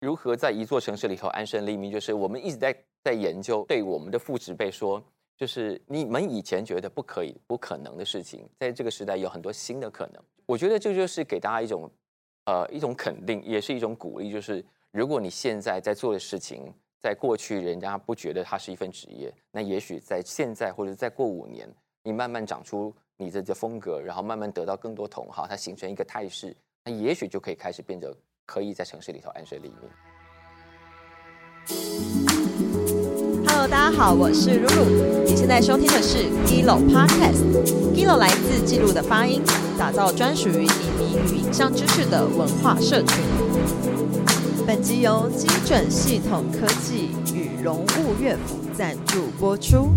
如何在一座城市里头安身立命，就是我们一直在在研究，对我们的父执辈说，就是你们以前觉得不可以、不可能的事情，在这个时代有很多新的可能。我觉得这就是给大家一种呃一种肯定，也是一种鼓励，就是如果你现在在做的事情，在过去人家不觉得它是一份职业，那也许在现在或者再过五年，你慢慢长出你的风格，然后慢慢得到更多同好，它形成一个态势，那也许就可以开始变得。可以在城市里头安身立命。Hello，大家好，我是露露。你现在收听的是 Gilo Podcast。Gilo 来自记录的发音，打造专属于影迷与影像知识的文化社群。本集由精准系统科技与荣物乐府赞助播出。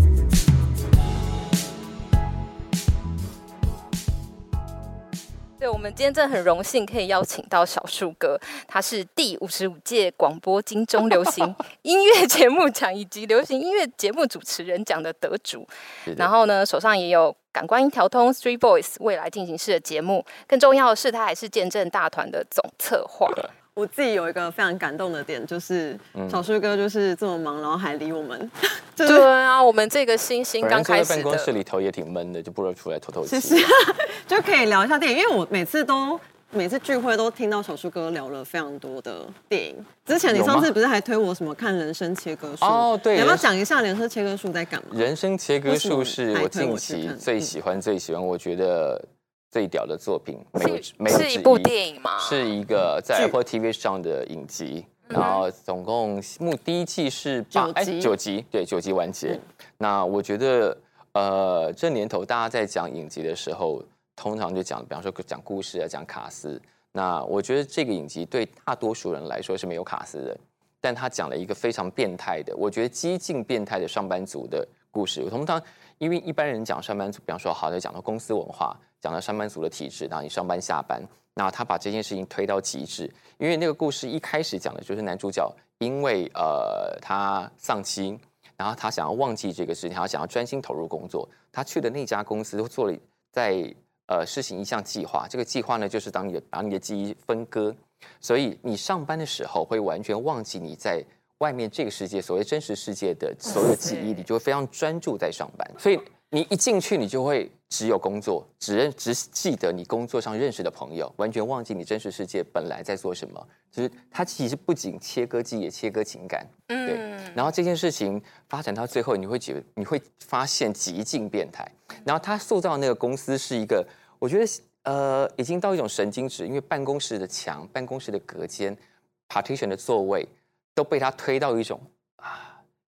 对，我们今天真的很荣幸可以邀请到小树哥，他是第五十五届广播金钟流行 音乐节目奖以及流行音乐节目主持人奖的得主。然后呢，手上也有感官一条通 Three Boys 未来进行式的节目。更重要的是，他还是见证大团的总策划。我自己有一个非常感动的点，就是小树哥就是这么忙，然后还理我们。对啊，我们这个星星刚开始办公室里头也挺闷的，就不如出来透透气。就可以聊一下电影，因为我每次都每次聚会都听到小树哥聊了非常多的电影。之前你上次不是还推我什么看《人生切割术》？哦，对，要不要讲一下《人生切割术》在干嘛？《人生切割术》是我近期最喜欢、最喜欢，我觉得。最屌的作品，没有没有是一部电影吗？是一个在 Apple TV 上的影集，然后总共目第一季是八哎九集，对九集完结。那我觉得，呃，这年头大家在讲影集的时候，通常就讲，比方说讲故事啊，讲卡斯。那我觉得这个影集对大多数人来说是没有卡斯的，但他讲了一个非常变态的，我觉得激进变态的上班族的故事。我通常因为一般人讲上班族，比方说好的讲到公司文化。讲到上班族的体质，然后你上班下班，那他把这件事情推到极致。因为那个故事一开始讲的就是男主角，因为呃他丧妻，然后他想要忘记这个事情，他想要专心投入工作。他去的那家公司都做了在呃实行一项计划，这个计划呢就是当你的把你的记忆分割，所以你上班的时候会完全忘记你在外面这个世界所谓真实世界的所有记忆，你就会非常专注在上班。所以。你一进去，你就会只有工作，只认只记得你工作上认识的朋友，完全忘记你真实世界本来在做什么。就是它其实不仅切割记忆，也切割情感。嗯，对。然后这件事情发展到最后，你会觉你会发现极尽变态。然后他塑造那个公司是一个，我觉得呃，已经到一种神经质，因为办公室的墙、办公室的隔间、partition 的座位都被他推到一种啊。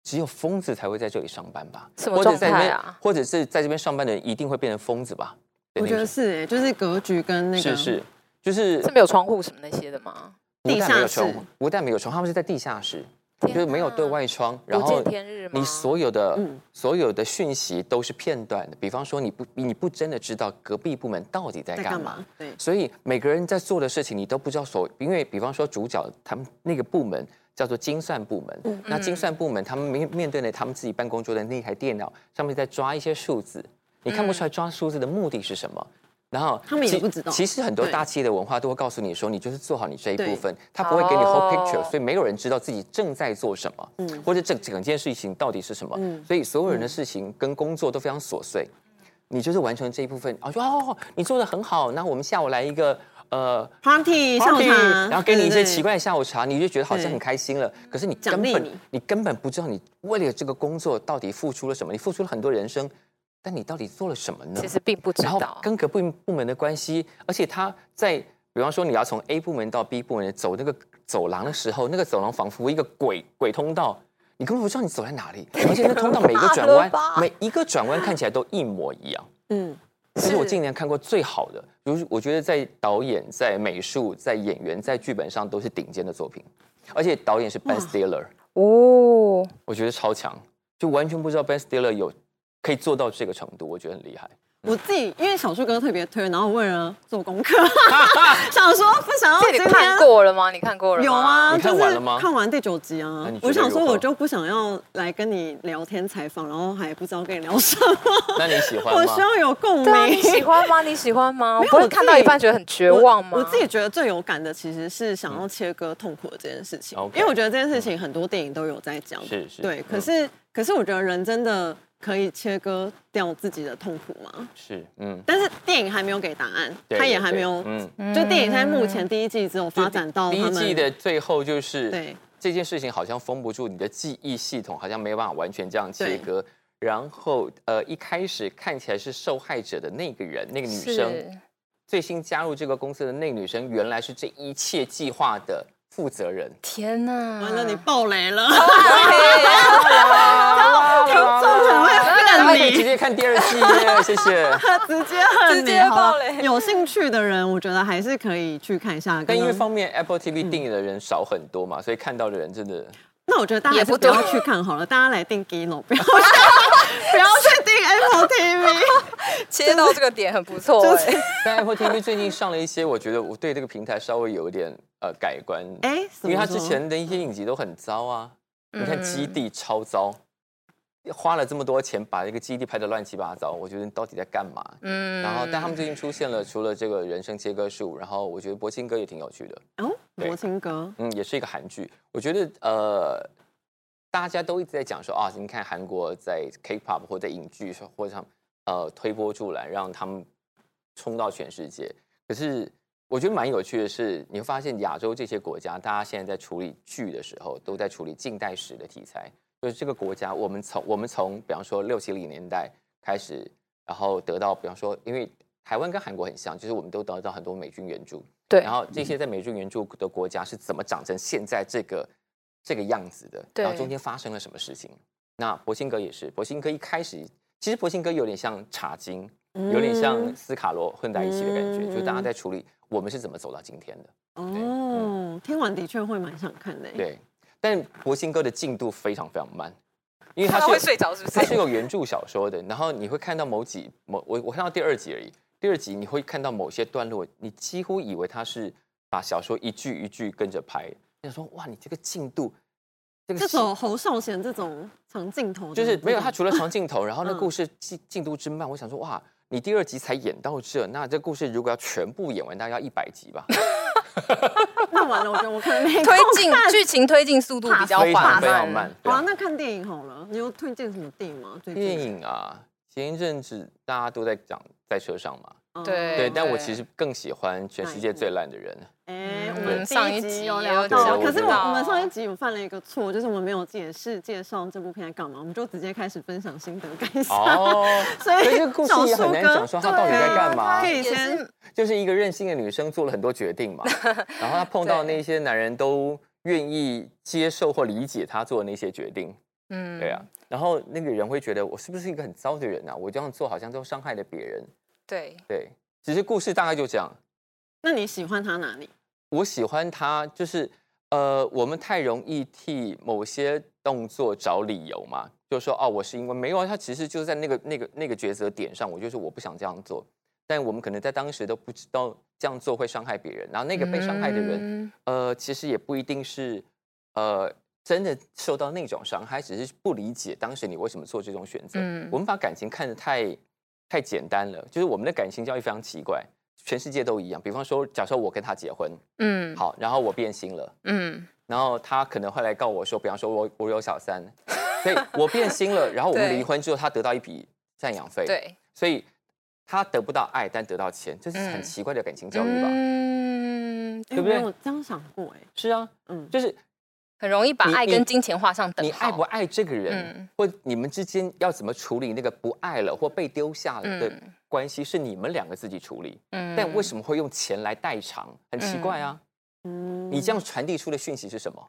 只有疯子才会在这里上班吧？或者在边，或者是在这边上班的人一定会变成疯子吧？我觉得是哎，就是格局跟那个是是，就是是没有窗户什么那些的吗？地下室不但没有窗，他们是在地下室，就是没有对外窗，然后你所有的所有的讯息都是片段的。比方说，你不你不真的知道隔壁部门到底在干嘛？对，所以每个人在做的事情你都不知道。所因为比方说主角他们那个部门。叫做精算部门，那精算部门他们面面对的他们自己办公桌的那台电脑上面在抓一些数字，你看不出来抓数字的目的是什么。然后他们也不知道。其实很多大企业的文化都会告诉你说，你就是做好你这一部分，他不会给你 whole picture，所以没有人知道自己正在做什么，或者整整件事情到底是什么。所以所有人的事情跟工作都非常琐碎，你就是完成这一部分啊，说哦，你做的很好，那我们下午来一个。呃，party 下午茶，然后给你一些奇怪的下午茶，你就觉得好像很开心了。可是你根本你根本不知道你为了这个工作到底付出了什么，你付出了很多人生，但你到底做了什么呢？其实并不知道。跟各部部门的关系，而且他在比方说你要从 A 部门到 B 部门走那个走廊的时候，那个走廊仿佛一个鬼鬼通道，你根本不知道你走在哪里，而且那通道每个转弯 每一个转弯看起来都一模一样。嗯。这是我近年看过最好的，如我觉得在导演、在美术、在演员、在剧本上都是顶尖的作品，而且导演是 Ben Stiller 哦，我觉得超强，就完全不知道 Ben Stiller 有可以做到这个程度，我觉得很厉害。我自己因为小树哥特别推，然后为了做功课，想说不想要这你看过了吗？你看过了吗？有啊，你看就是完了吗看完第九集啊我想说我就不想要来跟你聊天采访，然后还不知道跟你聊什么，那你喜欢 吗我需？要有共对啊，你鸣。喜欢吗？你喜欢吗？没有不会我看到一半觉得很绝望吗？我？我自己觉得最有感的其实是想要切割痛苦的这件事情因为我觉得这件事情很多电影都有在讲。是是对，嗯可是、可是我觉得人真的可以切割掉自己的痛苦吗？是，嗯，但是电影还没有给答案，他也还没有，嗯，就电影在目前第一季只有发展到第一季的最后就是对这件事情好像封不住，你的记忆系统好像没有办法完全这样切割。然后呃，一开始看起来是受害者的那个人，那个女生，最新加入这个公司的那个女生，原来是这一切计划的负责人。天哪！完了，你爆雷了，啊听众很会恨你，接看第二季耶，谢谢。直接恨你，直接爆雷有兴趣的人，我觉得还是可以去看一下。但因为方面 Apple TV 订阅的人少很多嘛，所以看到的人真的那我觉得大家也不多是不要去看好了，大家来订 Gino，不要去 不要去订 Apple TV。切到这个点很不错就是哎。但 Apple TV 最近上了一些，我觉得我对这个平台稍微有一点呃改观。哎，因为他之前的一些影集都很糟啊，你看《基嗯地》超糟，花了这么多钱把一个基地拍的乱七八糟，我觉得你到底在干嘛？嗯然后，但他们最近出现了，除了这个人生切割术，然后我觉得博清哥也挺有趣的，哦，对博清哥，嗯，也是一个韩剧。我觉得呃，大家都一直在讲说啊，你看韩国在 K-pop 或者影剧或者像呃推波助澜，让他们冲到全世界。可是我觉得蛮有趣的是，你会发现亚洲这些国家，大家现在在处理剧的时候，都在处理近代史的题材。就是这个国家，我们从我们从比方说六七零年代开始，然后得到比方说，因为台湾跟韩国很像，就是我们都得到很多美军援助，对然后这些在美军援助的国家是怎么长成现在这个这个样子的？对然后中间发生了什么事情？那博辛格也是，博辛格一开始其实博辛格有点像查经，有点像嗯斯卡罗混在一起的感觉，嗯就是大家在处理我们是怎么走到今天的。哦，听完的确会蛮想看的。，对，但博辛哥的进度非常非常慢，因为他他会睡着是不是？他是有原著小说的，然后你会看到某几某我我看到第二集而已，第二集你会看到某些段落，你几乎以为他是把小说一句一句跟着拍，你想说哇，你这个进度，这个戏这种侯孝贤这种长镜头就是没有他除了长镜头，然后那嗯故事进进度之慢，我想说哇，你第二集才演到这，那这故事如果要全部演完，大概要一百集吧 那完了，我觉得我可能没推空进剧情推进速度比较非常缓非常慢。对好啊，啊那看电影好了。你有推荐什么电影吗？最近电影啊，前一阵子大家都在讲在车上嘛，嗯对对，但我其实更喜欢全世界最烂的人。哎，我嗯们上一集有聊到，可是我到我们上一集有犯了一个错，就是我们没有解释介绍这部片在干嘛，我们就直接开始分享心得感想。哦，所以这个故事也很难讲说他到底在干嘛可。以先就是一个任性的女生做了很多决定嘛，然后她碰到那些男人都愿意接受或理解她做的那些决定，嗯对啊，然后那个人会觉得我是不是一个很糟的人啊？我这样做好像都伤害了别人。对，对，其实故事大概就这样。那你喜欢他哪里？我喜欢他，就是呃，我们太容易替某些动作找理由嘛，就说哦，我是因为没有啊，他其实就是在那个那个那个抉择点上，我就是我不想这样做，但我们可能在当时都不知道这样做会伤害别人，然后那个被伤害的人，嗯呃，其实也不一定是呃真的受到那种伤害，只是不理解当时你为什么做这种选择。嗯我们把感情看得太太简单了，就是我们的感情教育非常奇怪，全世界都一样。比方说，假设我跟他结婚，嗯好，然后我变心了，嗯然后他可能会来告我说，比方说我我有小三，所以我变心了，然后我们离婚之后，他得到一笔赡养费，，对，所以他得不到爱，但得到钱，这是很嗯奇怪的感情教育吧？嗯，哎对不对我没有这样想过哎。是啊，嗯，就是很容易把爱跟金钱画上等号。你爱不爱这个人，嗯或你们之间要怎么处理那个不爱了或被丢下了的嗯关系，是你们两个自己处理。嗯但为什么会用钱来代偿？很奇怪啊！嗯你这样传递出的讯息是什么？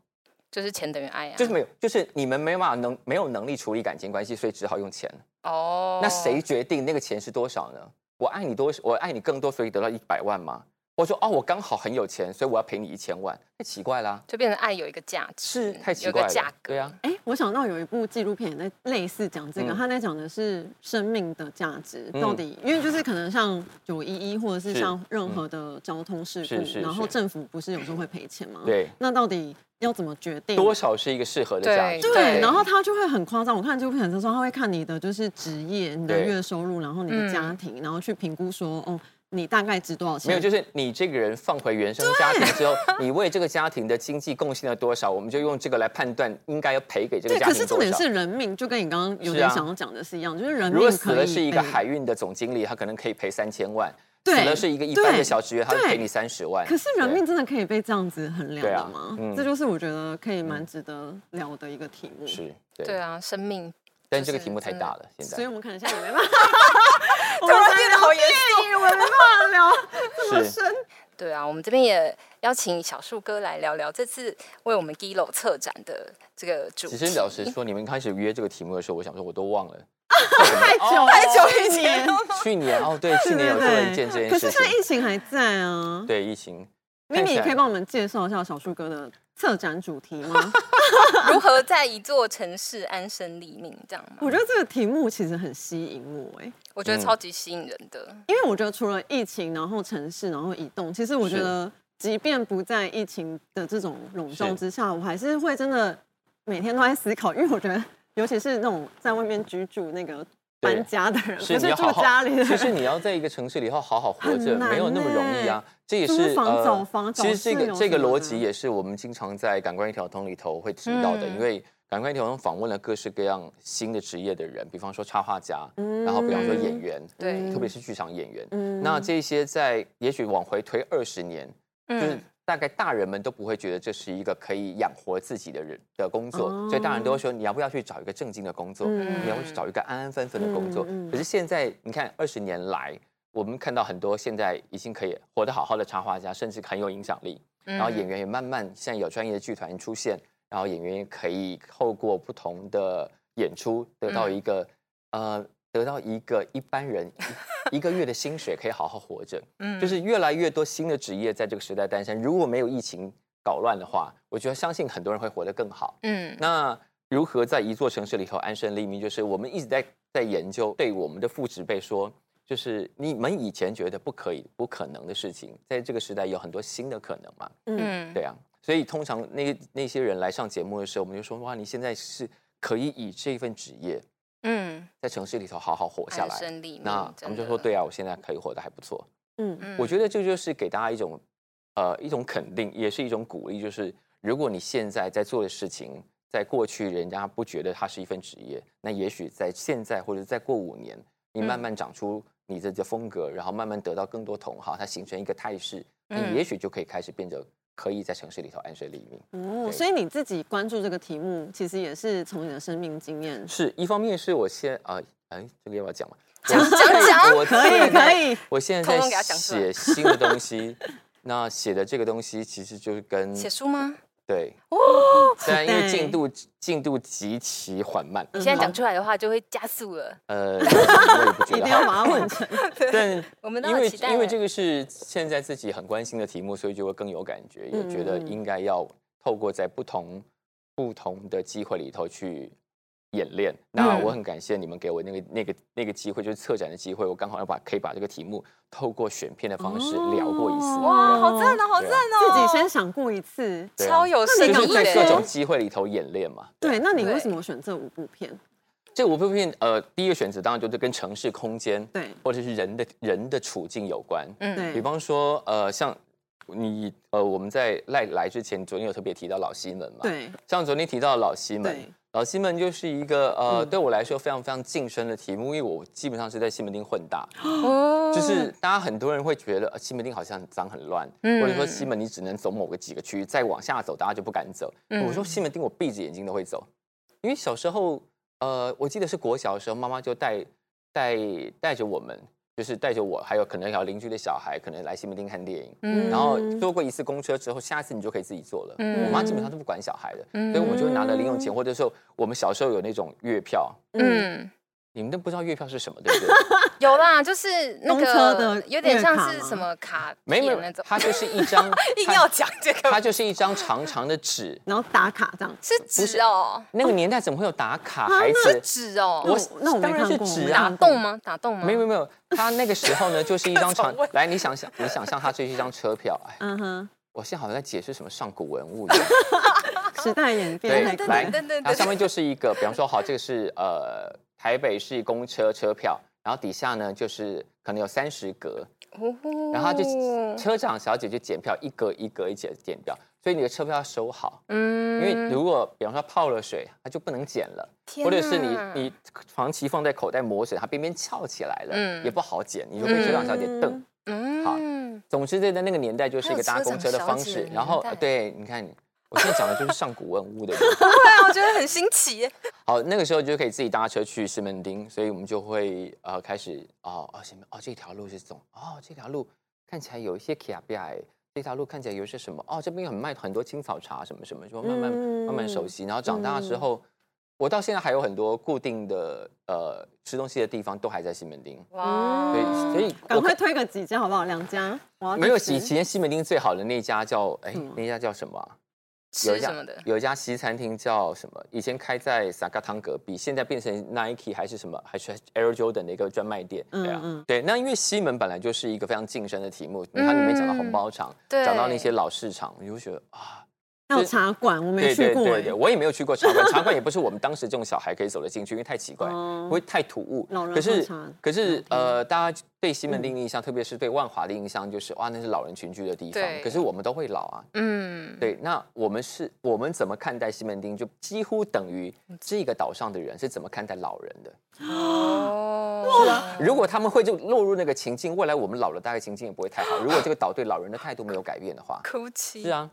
就是钱等于爱啊？就是没有，就是你们没办法能没有能力处理感情关系，所以只好用钱。哦，那谁决定那个钱是多少呢？我爱你多，我爱你更多，所以得到一百万吗？或者说哦，我刚好很有钱，所以我要赔你一千万？太奇怪啦！就变成爱有一个价值，是太奇有怪了，个价格，对啊，哎，我想到有一部纪录片也在类似讲这个，嗯他在讲的是生命的价值嗯到底，因为就是可能像九一一或者是是像任何的交通事故，是是然后政府不是有时候会赔钱吗？，对，那到底要怎么决定？多少是一个适合的价值。对对，然后他就会很夸张。我看纪录片的时候，他会看你的就是职业、你的月收入，然后你的嗯家庭，然后去评估说，哦，你大概值多少钱？没有，就是你这个人放回原生家庭之后，你为这个家庭的经济贡献了多少，我们就用这个来判断应该要赔给这个对。家可是重点。是人命，就跟你刚刚有点想要讲的是一样，就是人如果命可以死了是一个海运的总经理，他可能可以赔三千万；对死了是一个一般的小职员，他赔你三十万。可是人命真的可以被这样子衡量的吗？嗯这就是我觉得可以蛮值得聊的一个题目。是，对。对啊，生命。就是但这个题目太大了，现在所以我们可能现在也没办法，突然变得好严肃，我没办法聊这么深。对啊，我们这边也邀请小树哥来聊聊这次为我们 Gilo 策展的这个主题。其实老实说，你们开始约这个题目的时候，我想说我都忘了。太久 太久以前年，去年哦，对，去年有做了一件这件可事情。可是现在疫情还在啊。对，疫情。咪咪，可以帮我们介绍一下小树哥的策展主题吗？如何在一座城市安身立命，这样吗？我觉得这个题目其实很吸引我哎、我觉得超级吸引人的。因为我觉得除了疫情，然后城市，然后移动，其实我觉得，即便不在疫情的这种笼罩之下，我还是会真的每天都在思考，因为我觉得，尤其是那种在外面居住那个对搬家的人，是不是住你要好好家里的人，其实你要在一个城市里头好好活着，没有那么容易啊。这也是租房房找其实这个这个逻辑也是我们经常在《感官一条通》里头会提到的，嗯。因为《感官一条通》访问了各式各样新的职业的人，比方说插画家，然后比方说演员，对特别是剧场演员。嗯。那这些在也许往回推二十年，就是嗯，大概大人们都不会觉得这是一个可以养活自己的人的工作，哦所以大人都会说你要不要去找一个正经的工作，嗯你要不要去找一个安安分分的工作。嗯嗯可是现在你看二十年来，我们看到很多现在已经可以活得好好的插画家，甚至很有影响力，然后演员也慢慢现在有专业的剧团出现，然后演员也可以透过不同的演出得到一个、呃。得到一个一般人一 一个月的薪水，可以好好活着。嗯就是越来越多新的职业在这个时代诞生。如果没有疫情搞乱的话，我觉得相信很多人会活得更好。嗯那如何在一座城市里头安身立命，就是我们一直在在研究，对我们的父职辈说，就是你们以前觉得不可以、不可能的事情，在这个时代有很多新的可能嘛。嗯对啊，所以通常那那些人来上节目的时候，我们就说哇，你现在是可以以这份职业嗯，在城市里头好好活下来。那我真的们就说，对啊，我现在可以活得还不错。嗯嗯我觉得这就是给大家一种呃一种肯定，也是一种鼓励。就是如果你现在在做的事情，在过去人家不觉得它是一份职业，那也许在现在或者再过五年，你慢慢长出你的这风格，然后慢慢得到更多同好，它形成一个态势，那嗯也许就可以开始变得可以在城市里头安身立命。哦，所以你自己关注这个题目，其实也是从你的生命经验。是一方面是我先啊哎、这个要不要讲嘛？讲讲讲我可以可以我现在在他讲写新的东西，那写的这个东西其实就是跟写书吗？对，哦虽然因为进度进度极其缓慢，你现在讲出来的话，就会加速了。呃，我也不觉得 一定要好，把它完成。但我们都因为很期待。因为这个是现在自己很关心的题目，所以就会更有感觉，也觉得应该要透过在不同不同的机会里头去演练。那嗯我很感谢你们给我那个那个那个机会，就是策展的机会，我刚好要把可以把这个题目透过选片的方式聊过一次。哦哇，好赞哦，好赞哦！自己先想过一次。啊超有深就是意在各种。机会里头演练嘛。对，那你为什么选这五部片？这五部片，呃，第一个选择当然就是跟城市空间，对或者是人的人的处境有关。嗯对比方说，呃，像你，呃，我们在来来之前，昨天有特别提到老西门嘛，，对像昨天提到老西门，老西门就是一个呃，嗯对我来说非常非常近身的题目，因为我基本上是在西门町混大，哦就是大家很多人会觉得、呃、西门町好像很脏很乱，嗯或者说西门你只能走某个几个区域，再往下走大家就不敢走。嗯我说西门町我闭着眼睛都会走，因为小时候呃，我记得是国小的时候，妈妈就带带带着我们，就是带着我，还有可能还有邻居的小孩，可能来西门町看电影。嗯然后坐过一次公车之后，下次你就可以自己坐了。嗯我妈基本上都不管小孩的，嗯所以我们就拿了零用钱，或者说我们小时候有那种月票，嗯你们都不知道月票是什么，对不对？有啦，就是那公车个的有点像是什么卡没有，那种，它就是一张，硬要讲这个它就是一张长长的纸。然后打卡这样。是纸哦，那个年代怎么会有打卡？啊孩子，纸哦，我那我没当然是看过纸啊打洞吗？打洞吗？没有没有没有，他那个时候呢，就是一张长。来，你想想，你想象它这是一张车票。哎，嗯哼，我现在好像在解释什么上古文物一样。时代演变对，来对对对，它上面就是一个，比方说，好，这个是呃台北市公车车票，然后底下呢就是可能有三十格，哦然后就车长小姐就检票，一格一格一检检票，所以你的车票要收好，嗯因为如果比方说泡了水，它就不能检了，或者是你哪你长期放在口袋磨水，它边边翘起来了，嗯也不好检，你就被车长小姐瞪。嗯，总之，在那个年代就是一个搭公车的方式然后对，你看。我现在讲的就是上古文物的 不会啊，我觉得很新奇。好，那个时候就可以自己搭车去西门町，所以我们就会呃开始哦哦前面哦这条路是这种哦这条路看起来有一些卡比亚，这条路看起来有一些什么哦这边有很卖很多青草茶什么什么，就慢慢、慢慢熟悉。然后长大之后，我到现在还有很多固定的呃吃东西的地方都还在西门町，哇，对，所以我赶快推个几家好不好？两家，没有吃以前西门町最好的那家叫哎嗯那家叫什么啊、有一家？有一家西餐厅叫什么？以前开在萨嘎汤隔壁，现在变成 Nike 还是什么？还是 Air Jordan 的一个专卖店。对啊，对。那因为西门本来就是一个非常晋升的题目，它里面讲到红包厂，对讲到那些老市场，你就觉得啊，还有茶馆，我没对去过哎对对对，。我也没有去过茶馆，茶馆也不是我们当时这种小孩可以走得进去，因为太奇怪，哦不会太突兀。老人可是喝茶可是呃，大家对西门町的印象，特别是对万华的印象，就是哇，那是老人群居的地方对。可是我们都会老啊，嗯，对，那我们是我们怎么看待西门町，就几乎等于这个岛上的人是怎么看待老人的。哦，是啊，如果他们会就落入那个情境，未来我们老了，大概情境也不会太好。如果这个岛对老人的态度没有改变的话，哭泣。是，啊，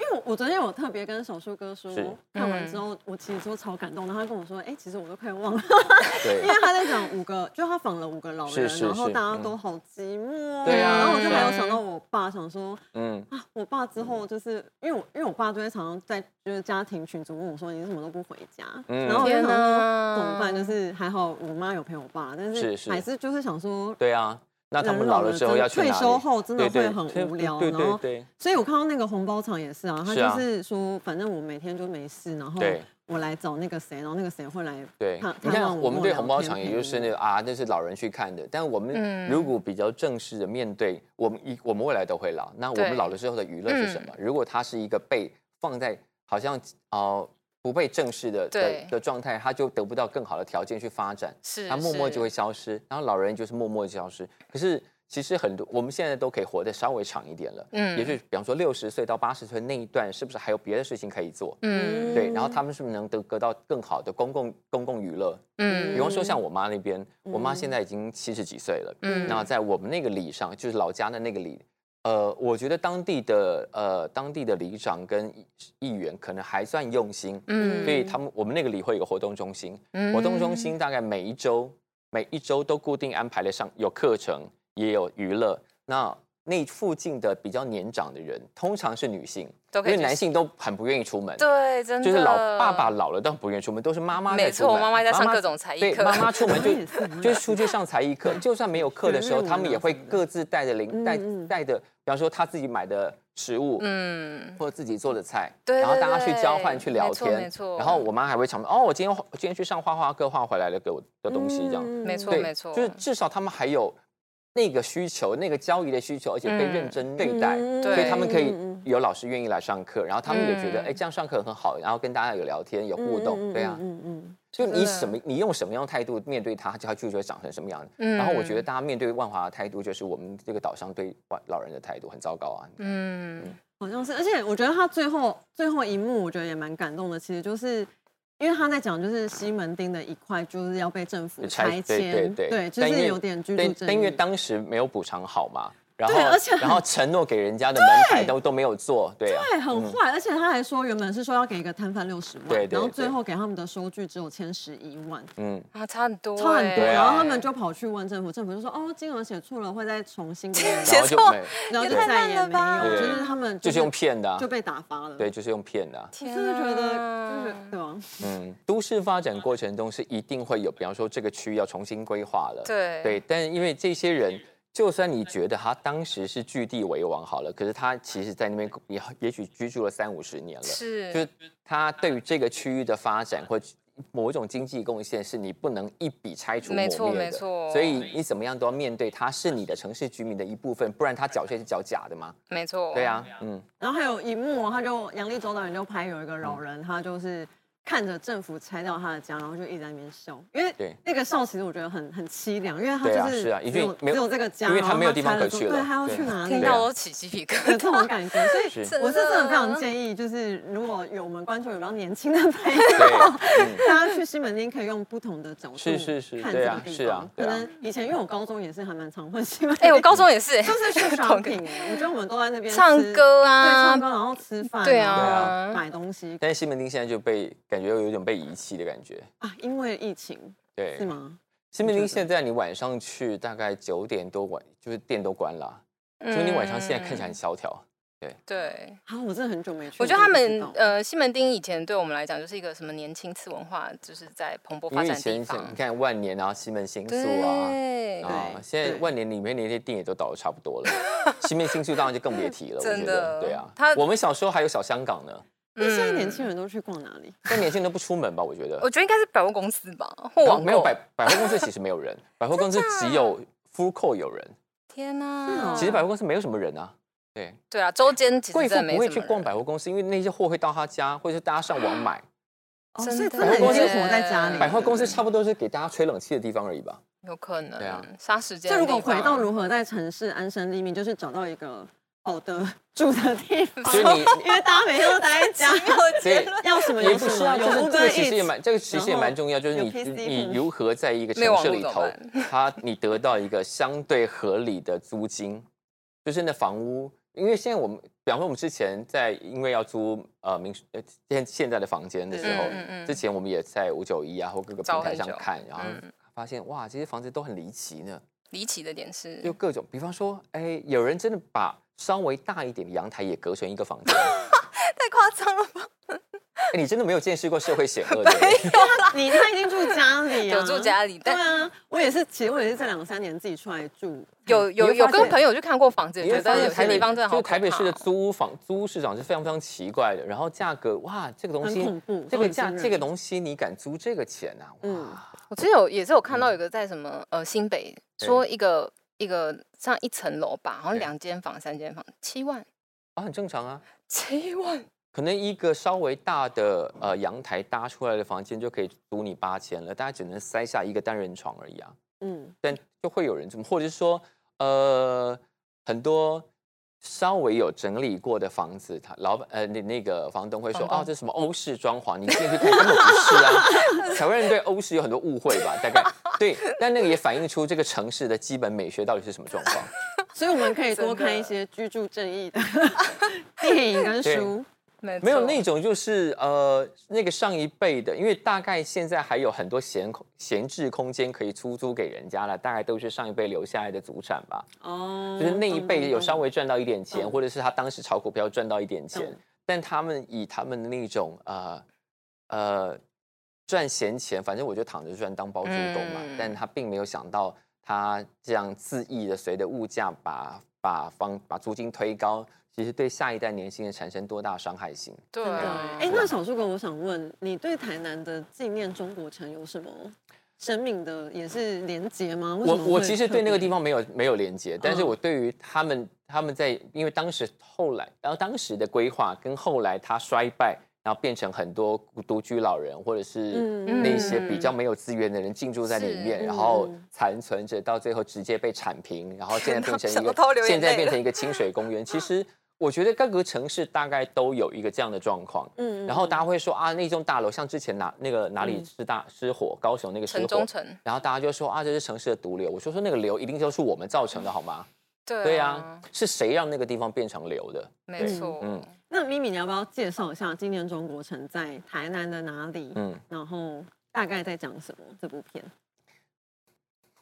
因为我我昨天有特别跟手术哥说是，看完之后我其实说超感动，然后他跟我说，哎，其实我都快忘了，对。因为他在讲五个，就他访了五个老人，是是然后大家都好寂寞哦，对啊然后我就还有想到我爸，想说嗯，啊，我爸之后就是因为我因为我爸就会常常在就是家庭群组问我说你为什么都不回家，嗯。然后我就想天说哪。怎么办，就是还好我妈有陪我爸，但是。还是就是想说。对啊。那他们老了之后要去哪里？退休后真的对对会很对无聊，对然后对对所以我看到那个红包厂也是啊，他就是说，反正我每天就没事，然后我来找那个谁，然后那个谁会来对，你看我们对红包跟聊天场，也就是那个啊，那是老人去看的。但我们嗯如果比较正式的面对我们一，我们未来都会老，那我们老了之后的娱乐是什么？如果它是一个被放在好像哦、不被正视的的的状态，他就得不到更好的条件去发展，是他默默就会消失。然后老人就是默默地消失。可是其实很多我们现在都可以活得稍微长一点了，嗯也许比方说六十岁到八十岁那一段，是不是还有别的事情可以做？嗯对，然后他们是不是能得得到更好的公共公共娱乐？嗯比方说像我妈那边，我妈现在已经七十几岁了，嗯那在我们那个里上，就是老家的那个里，呃，我觉得当地的呃当地的里长跟议议员可能还算用心，嗯所以他们我们那个里会有个活动中心，嗯活动中心大概每一周每一周都固定安排了上有课程，也有娱乐，那。那附近的比较年长的人，通常是女性，因为男性都很不愿意出门。对，真的。就是老爸爸老了，但不愿意出门，都是妈妈在没错出门。妈妈在上各种才艺对，课妈妈出门就 就是出去上才艺课，就算没有课的时候，他们也会各自带着零带带的，比方说他自己买的食物，嗯，或者自己做的菜，对然后大家去交换去聊没错天，没错。然后我妈还会常哦，我今天今天去上画画课画回来了给我的东西这样，嗯没错，没错，就是至少他们还有那个需求，那个交易的需求，而且被嗯认真对待，嗯所以他们可以有老师愿意来上课，然后他们也觉得嗯哎这样上课很好，然后跟大家有聊天有互动，对啊。嗯嗯就你什么，你用什么样的态度面对他，他就会长成什么样子。嗯然后我觉得大家面对万华的态度，就是我们这个岛上对外老人的态度很糟糕啊。嗯好像是，而且我觉得他最后最后一幕，我觉得也蛮感动的。其实就是因为他在讲，就是西门町的一块就是要被政府拆迁对对迁，对就是有点居对住正但因为。当时没有补偿好嘛，然后对而且然后承诺给人家的门牌都都没有做，对啊，对，很坏，而且他还说原本是说要给一个摊贩六十万，对对然后最对。后给他们的收据只有签十一万，嗯，啊，差很多欸，差很多。啊。然后他们就跑去问政府，政府就说哦，金额写错了，会再重新给你们，然后就错，然后就也太再也没烂了吧有，就对是他们就是用骗的啊。就被打发了。对，，就是用骗的啊。我天真的觉得啊就是对吧？嗯，都市发展过程中是一定会有，比方说这个区要重新规划了，对。对，但因为这些人，就算你觉得他当时是据地为王好了，可是他其实在那边也也许居住了三五十年了，是就是他对于这个区域的发展或某一种经济贡献，是你不能一笔拆除抹没错灭的。没错所以你怎么样都要面对他是你的城市居民的一部分，不然他缴税是缴假的嘛。没错，对啊，嗯，然后还有一幕，他就杨丽周导演就拍有一个老人，他就是看着政府拆掉他的家，然后就一直在那边笑，因为对那个笑其实我觉得很很凄凉，因为他就是是啊因为只有没有只有这个家，因为他没有地方可去了对，他要去哪里？听到都起鸡皮疙瘩这。种感觉，所以我是真的非常建议，就是如果有我们观众有比较年轻的朋友，大家去西门町可以用不同的角度是是是看这个地方。是啊可能以前因为我高中也是还蛮常混西门町，哎，我高中也是，就是去 shopping，我觉得我们都在那边唱吃歌对，啊唱，歌然后吃饭，对啊买东西但是西门町现在就被感觉又有点被遗弃的感觉。啊，因为疫情对是，吗？西门町现在你晚上去大概九点多晚，就是店都关了啊。西门町晚上现在看起来很萧条。对对。啊，我真的很久没去，我觉得他们呃，西门町以前对我们来讲就是一个什么年轻次文化，就是在蓬勃因发展的地为以前方像你。看万年啊、西门新宿啊。对，啊，对现在对万年里面那些店也都倒的差不多了，西门新宿当然就更别提了。我真觉得，的对啊他，我们小时候还有小香港呢，那现在嗯年轻人都去逛哪里？但年轻人都不出门吧？我觉得我觉得应该是百货公司吧，或网购没有百百货公司其实没有人，百货公司只有 full co 有人，天是哪哦！其实百货公司没有什么人啊。对，对啊，周间其实贵妇不会去逛百货公司，因为那些货会到他家，或者是大家上网买。哦，所以的真的已经耶活在家里。百货公司差不多是给大家吹冷气的地方而已吧。有可能，对啊杀时间这。如果回到如何在城市安身立命，就是找到一个好的住的地方。所以你因为大家每天都待在家，所以要什么也有什么，不是啊，有就是这个其实也蛮，这个其实也蛮重要，就是你你如何在一个城市里头怎么，它你得到一个相对合理的租金，就是那房屋，因为现在我们，比方说我们之前在因为要租呃民呃现现在的房间的时候嗯嗯，嗯。之前我们也在五九一啊或各个平台上看，然后嗯。发现哇，这些房子都很离奇呢，离奇的点是，就各种，比方说，哎，有人真的把稍微大一点的阳台也隔成一个房间。太夸张了吧？哎你真的没有见识过社会险恶的。人，你他已经住家里啊，有住家里，对啊，我也是，其实我也是这两三年自己出来住，有有有跟朋友去看过房子，觉得有些地方真的好就台北市的租屋房租屋市场是非常非常奇怪的，然后价格哇，这个东西这个价这个东西你敢租这个钱啊？嗯嗯，我之前有也是有看到有个在什么呃新北说一个一个像一层楼吧，好像对两间房三间房七万啊，很正常啊。七万，可能一个稍微大的呃阳台搭出来的房间就可以租你八千了，大家只能塞下一个单人床而已啊。嗯，但就会有人这么，或者是说，呃，很多稍微有整理过的房子，他老板呃那那个房东会说，房东哦，这是什么欧式装潢，你进去看根本不是啊。台湾人对欧式有很多误会吧，大概 对，但那个也反映出这个城市的基本美学到底是什么状况。所以我们可以多看一些居住正义的 电影跟书。没有那种就是呃那个上一辈的，因为大概现在还有很多闲空闲置空间可以出租给人家了，大概都是上一辈留下来的祖产吧。哦，就是那一辈有稍微微赚到一点钱，懂或者是他当时炒股票赚到一点钱懂，但他们以他们的那种呃呃赚闲钱，反正我就躺着赚当包租公嘛，嗯但他并没有想到他这样恣意的随着物价把把房把租金推高，其实对下一代年轻人产生多大伤害性。对哎，那小树哥，我想问你，对台南的纪念中国城有什么生命的也是连结吗？我我其实对那个地方没有没有连接，但是嗯我对于他们他们在因为当时后来，然后当时的规划跟后来它衰败，然后变成很多独居老人或者是嗯那些比较没有资源的人进驻在里面，是然后嗯残存着，到最后直接被铲平，然后现在变成一 个现在变成一个清水公园。其实我觉得各个城市大概都有一个这样的状况。嗯然后大家会说啊，那栋大楼像之前哪那个哪里嗯失大失火，高雄那个失火城中，城然后大家就说啊，这是城市的毒瘤。我说说那个瘤一定就是我们造成的，好吗？对对呀，是谁让那个地方变成流的？没错，嗯那咪咪，你要不要介绍一下今年中国城在台南的哪里？嗯，然后大概在讲什么？这部片？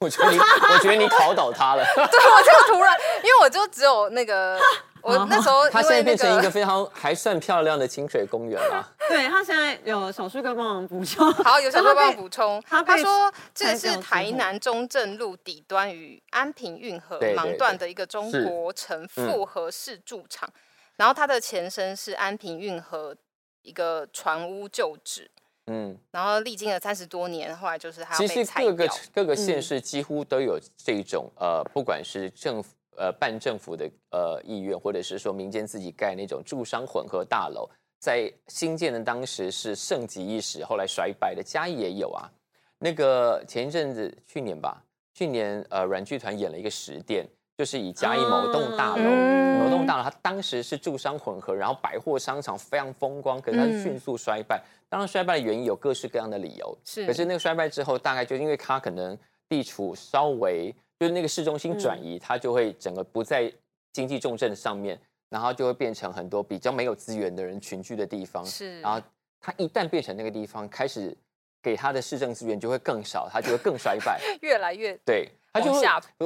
我觉得你，我觉得你考倒他了。对我就突然，因为我就只有那个，我那时候他现在变成一个非常还算漂亮的清水公园了。对他现在有小树哥帮忙补充。好，有小伙伴补充，他说这拆掉之是台南中正路底端与安平运河盲段的一个中是国城复合式驻场，然后它的前身是安平运河一个船屋旧址，嗯，然后历经了三十多年，后来就是它要其被实各个。各个县市几乎都有这种呃，不管是政府呃办政府的呃意愿，或者是说民间自己盖那种住商混合大楼，在新建的当时是盛极一时，后来衰败的嘉义也有啊。那个前一阵子去年吧，去年呃软剧团演了一个十店，就是以嘉义某栋大楼。嗯某栋大楼，它当时是住商混合，然后百货商场非常风光，可是它嗯迅速衰败。当然，衰败的原因有各式各样的理由。是可是那个衰败之后，大概就因为它可能地处稍微就是那个市中心转移，它就会整个不在经济重镇上面，然后就会变成很多比较没有资源的人群聚的地方。是然后它一旦变成那个地方，开始给它的市政资源就会更少，它就会更衰败。越来越对，它就会。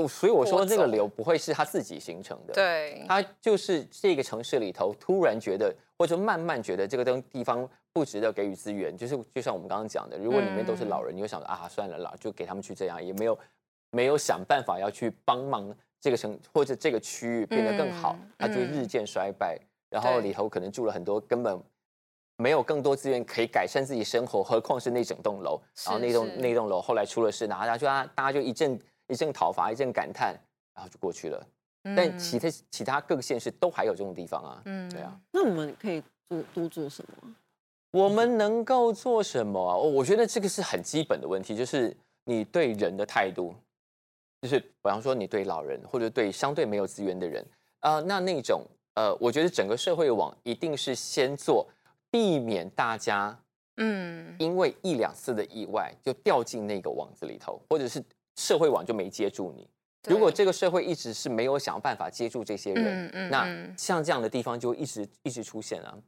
所以我说坡这个流不会是它自己形成的。。对，它就是这个城市里头突然觉得，或者慢慢觉得这个东地方不值得给予资源，就是就像我们刚刚讲的，如果里面都是老人，你会想说啊，算了啦，就给他们去这样，也没有没有想办法要去帮忙这个城或者这个区域变得更好，嗯它就日渐衰败，然后对里头可能住了很多根本。没有更多资源可以改善自己生活，何况是那整栋楼。然后那栋那栋楼后来出了事，然后大家就大大家就一阵一阵讨伐，一阵感叹，然后就过去了。但嗯其他其他各个县市都还有这种地方啊。嗯对啊，那我们可以做多做什么？我们能够做什么啊？哦我觉得这个是很基本的问题，就是你对人的态度，就是比方说你对老人或者对相对没有资源的人，呃，那那种呃，我觉得整个社会网一定是先做，避免大家嗯因为一两次的意外就掉进那个网子里头，或者是社会网就没接住你。如果对这个社会一直是没有想办法接住这些人，嗯嗯那嗯像这样的地方就一直一直出现啊。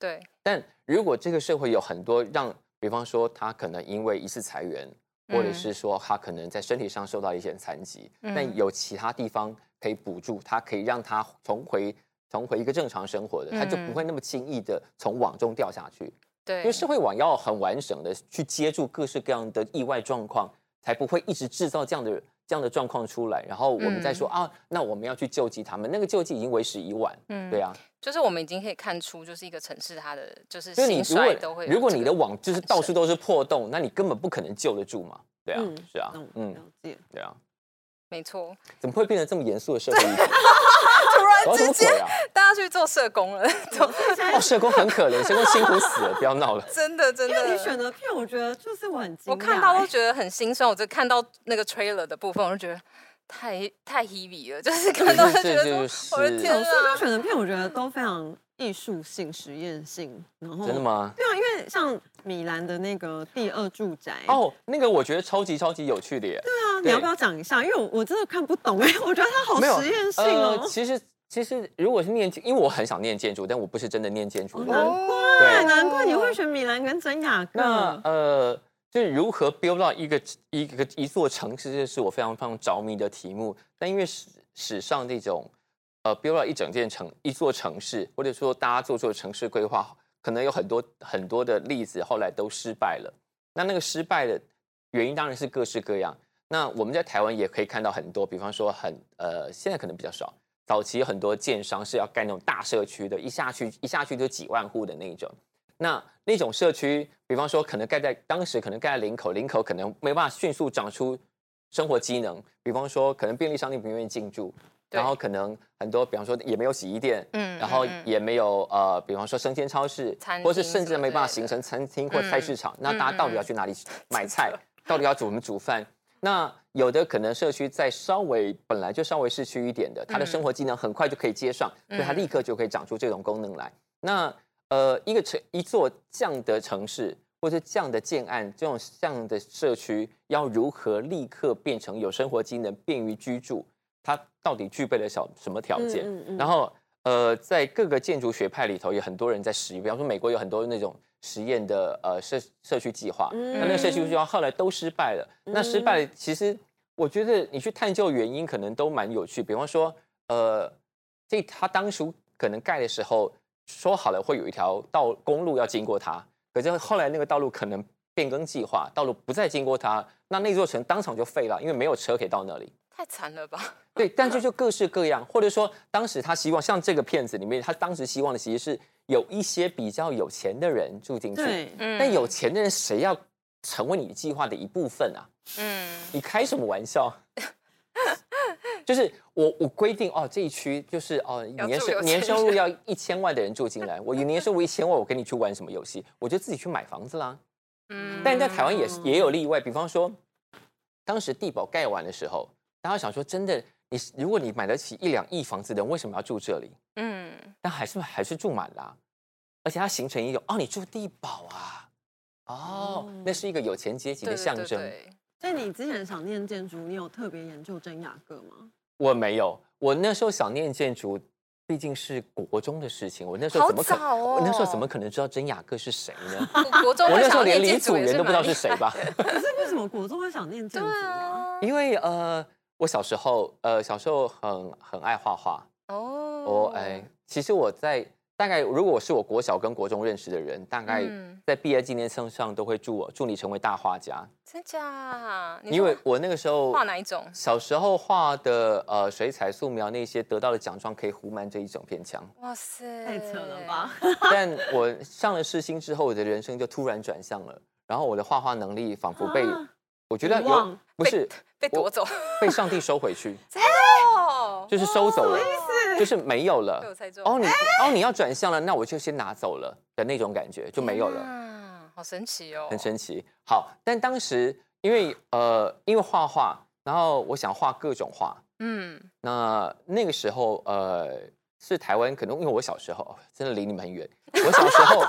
对但如果这个社会有很多让，比方说他可能因为一次裁员，或者嗯。是说他可能在身体上受到一些残疾，嗯。但有其他地方可以补助他，可以让他重回重回一个正常生活的，他就不嗯。会那么轻易的从网中掉下去。对，因为社会网要很完整的去接住各式各样的意外状况，才不会一直制造这样的这样的状况出来。然后我们再说、啊，那我们要去救济他们，那个救济已经为时已晚。嗯对啊，就是我们已经可以看出，就是一个城市它的就是就是你如果如果你的网就是到处都是破洞，那你根本不可能救得住嘛。对啊，嗯是啊，嗯了，解。对啊，没错，怎么会变成这么严肃的社会？突然之间啊？大家去做社工了，做哦，社工很可怜，社工辛苦死了，不要闹了。真的真因为你选的，片，我觉得就是我很惊讶我看到欸都觉得很心酸。我就看到那个 trailer 的部分，我就觉得太太 heavy 了，就是看到就觉得我的天啊！选的片，我觉得都非常艺术性、实验性。然后真的？吗？对啊，因为像米兰的那个第二住宅，哦，那个我觉得超级超级有趣的耶。对啊，你要不要讲一下？因为我我真的看不懂哎，我觉得它好实验性呃哦。其实其实如果是念建，因为我很想念建筑，但我不是真的念建筑难怪，对难怪你会选米兰跟真雅那各。呃，就是如何 build 到一个一个一座城市，这是我非常非常着迷的题目。但因为史史上这种呃 build 到一整件城一座城市，或者说大家做做城市规划，可能有很多很多的例子，后来都失败了。那那个失败的原因当然是各式各样。那我们在台湾也可以看到很多，比方说很呃，现在可能比较少。早期很多建商是要盖那种大社区的，一下去一下去就几万户的那一种。那那种社区，比方说可能盖在当时可能盖在林口，林口可能没办法迅速长出生活机能，比方说可能便利商店不愿意进驻，然后可能很多比方说也没有洗衣店，嗯然后也没有呃，比方说生鲜超市餐，或是甚至没办法形成餐厅或菜市场，那大家到底要去哪里买菜？到底要怎么煮饭？那有的可能社区在稍微本来就稍微市区一点的，它的生活机能很快就可以接上，所以它嗯立刻就可以长出这种功能来。那呃，一个城一座这样的城市，或者这样的建案，这种这样的社区，要如何立刻变成有生活机能、便于居住？它到底具备了小什么条件。嗯嗯嗯然后呃，在各个建筑学派里头，有很多人在实验，比方说美国有很多那种实验的呃社社区计划，嗯那那个社区计划后来都失败了。那失败了，其实我觉得你去探究原因，可能都蛮有趣。比方说，呃，这他当初可能盖的时候说好了会有一条道公路要经过它，可是后来那个道路可能变更计划，道路不再经过它，那那座城当场就废了，因为没有车可以到那里。太惨了吧？对，但是就各式各样，或者说当时他希望像这个片子里面，他当时希望的其实是有一些比较有钱的人住进去，对，嗯但有钱的人谁要成为你计划的一部分啊？嗯你开什么玩笑？就是我我规定哦，这一区就是哦年收年收入要一千万的人住进来，我有年收入一千万，我跟你去玩什么游戏？我就自己去买房子啦。嗯但是在台湾也是也有例外，比方说，当时地保盖完的时候，大家想说，真的，你如果你买得起一两亿房子的人，为什么要住这里？嗯但还是还是住满啦、而且它形成一种哦，你住地堡啊，哦，那是一个有钱阶级的象征。对对所以你之前想念建筑，你有特别研究真雅各吗？我没有，我那时候想念建筑，毕竟是国中的事情，我那时候怎么可，哦我那时候怎么可能知道真雅各是谁呢？国国中我那时候连李祖原都不知道是蛮谁吧？可是为什么国中会想念建筑对啊？啊，因为呃，我小时候呃小时候很很爱画画，哦，我哎，其实我在大概如果我是我国小跟国中认识的人，大概嗯在毕业纪念册上都会祝我祝你成为大画家，真假？你因为我那个时候画哪一种？小时候画的呃水彩素描那些得到的奖状可以糊满这一整片墙，哇塞，太扯了吧！！但我上了世新之后，我的人生就突然转向了，然后我的画画能力仿佛被啊我觉得有不是我被夺走，被上帝收回去，哦，就是收走了，就是没有被了。哦，你哦你要转向了，那我就先拿走了的那种感觉就没有了，嗯，好神奇哦，很神奇。好，但当时因为呃因为画画，然后我想画各种画，嗯，那那个时候呃是台湾可能因为我小时候哦真的离你们很远，我小时候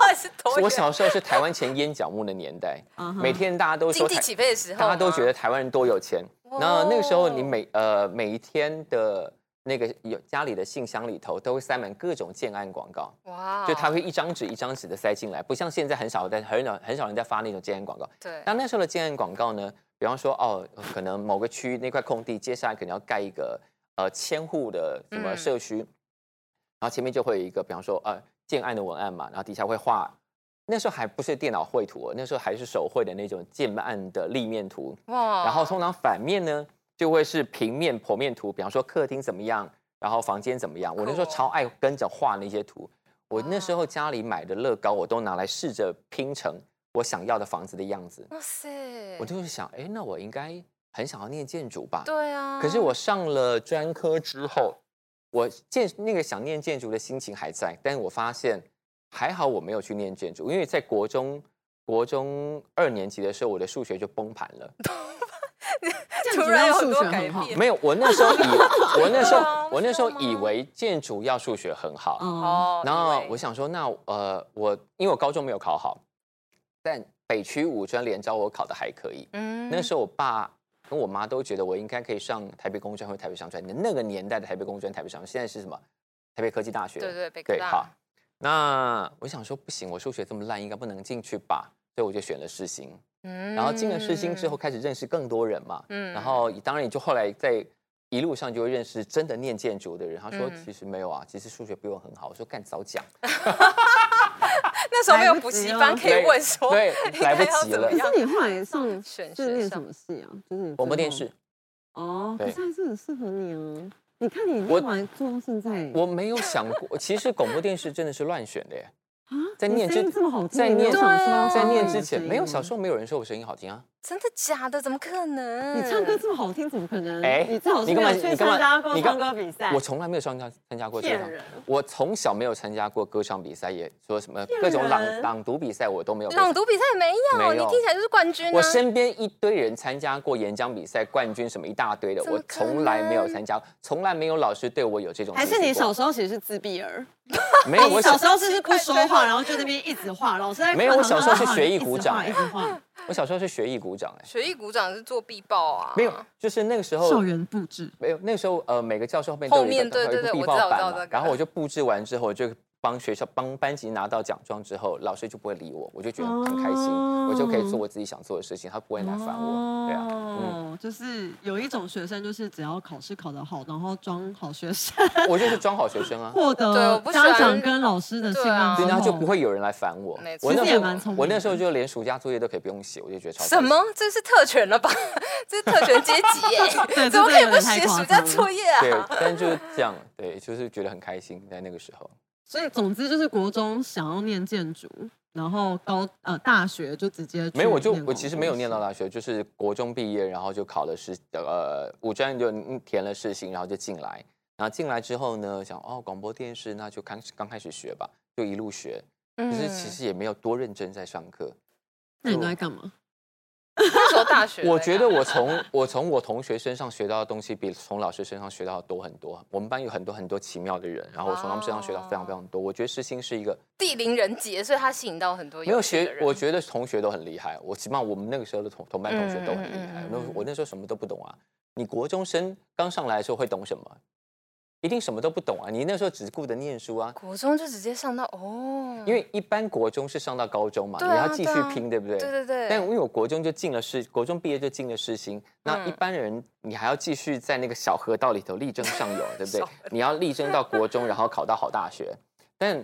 我小时候是台湾前烟角木的年代，每天大家都经济起飞的时候，大家都觉得台湾人多有钱。哇然后那个时候，你每呃每一天的那个有家里的信箱里头都会塞满各种建案广告，哇，就他会一张纸一张纸的塞进来，不像现在很少在很少很少人在发那种建案广告。对，那那时候的建案广告呢，比方说哦，可能某个区那块空地接下来可能要盖一个呃千户的什么嗯。社区，然后前面就会有一个比方说呃建案的文案嘛，然后底下会画。那时候还不是电脑绘图哦，那时候还是手绘的那种建案的立面图。哇，然后通常反面呢就会是平面剖面图，比方说客厅怎么样，然后房间怎么样。我那时候超爱跟着画那些图。我那时候家里买的乐高，我都拿来试着拼成我想要的房子的样子。哇塞，我就是想，哎，那我应该很想要念建筑吧？对啊，可是我上了专科之后，我建那个想念建筑的心情还在，但是我发现还好我没有去念建筑，因为在国中国中二年级的时候，我的数学就崩盘了。突然有很多数学很好改变，没有，我那时候以 我那时候我那时候以为建筑要数学很好，哦，哦，然后我想说，那呃我因为我高中没有考好，但北区五专联招我考的还可以。嗯那时候我爸跟我妈都觉得我应该可以上台北工专或台北商专。那个年代的台北工专、台北商专，现在是什么？台北科技大学。对对北科大对好。那我想说，不行，我数学这么烂，应该不能进去吧？所以我就选了世新。嗯然后进了世新之后，，开始认识更多人嘛。嗯然后当然，你就后来在一路上就会认识真的念建筑的人。他说，嗯其实没有啊，其实数学不用很好。我说，干早讲。那时候没有补习班可以问说，对，来不及了 怎么样可是你后来上选是念什么系啊？就是广播电视，哦，可对是还是很适合你啊。你看你我念完做到现在，我没有想过，其实广播电视真的是乱选的耶。啊，在念之音这么好听，在念在念之前，没有小时候没有人说我声音好听啊。真的假的？怎么可能？你唱歌这么好听，怎么可能？哎你最好是你干嘛没有去你干嘛参加过你唱歌比赛。我从来没有参加参加过这场骗人，我从小没有参加过歌唱比赛，也说什么各种朗朗读比赛我都没有。朗读比赛没有，没有你听起来就是冠军啊！我身边一堆人参加过演讲比赛冠军什么一大堆的，我从来没有参加，从来没有老师对我有这种还是你小时候其实是自闭儿？没有我小时候是不是不说话，然后就那边一直画，老师在没有我小时候是上学艺鼓掌一直画。我小时候是学艺鼓掌哎，学艺鼓掌是做必报啊，没有，就是那个时候校园布置，没有，那个时候呃每个教室后面都有一个后面对对对我知道我知道这个然后我就布置完之后，我就帮学校帮班级拿到奖状之后，老师就不会理我，我就觉得很开心，哦我就可以做我自己想做的事情，他不会来烦我，对啊，嗯，哦，就是有一种学生，就是只要考试考得好，然后装好学生，我就是装好学生啊。获得家长跟老师的信对啊任然后就不，会有人来烦我我那时候我那时候就连暑假作业都可以不用写，我就觉得超什么？这是特权了吧？这是特权阶级耶！对，怎么可以不写暑假。作业啊对啊？，但就是这样，对，就是觉得很开心，在那个时候。所以总之就是国中想要念建筑，然后高呃大学就直接没有，我就我其实没有念到大学，就是国中毕业，然后就考了试，呃，五专就填了试行，然后就进来。然后进来之后呢，想哦，广播电视那就刚刚开始学吧，就一路学。可是其实也没有多认真在上课。那你都在干嘛？我觉得我从我从我同学身上学到的东西，比从老师身上学到的多很多。我们班有很多很多奇妙的人，然后我从他们身上学到非常非常多。我觉得诗心是一个地灵人杰，所以他吸引到很多没有学我觉得同学都很厉害。我起码我们那个时候的同同班同学都很厉害嗯嗯嗯。那、嗯我那时候什么都不懂啊。你国中生刚上来的时候会懂什么？一定什么都不懂啊！你那时候只顾着念书啊。国中就直接上到哦，因为一般国中是上到高中嘛，啊你要继续对啊拼，对不对？对对对，但因为我国中就进了世，国中毕业就进了世新，那嗯一般人你还要继续在那个小河道里头力争上游，对不对？你要力争到国中，然后考到好大学。但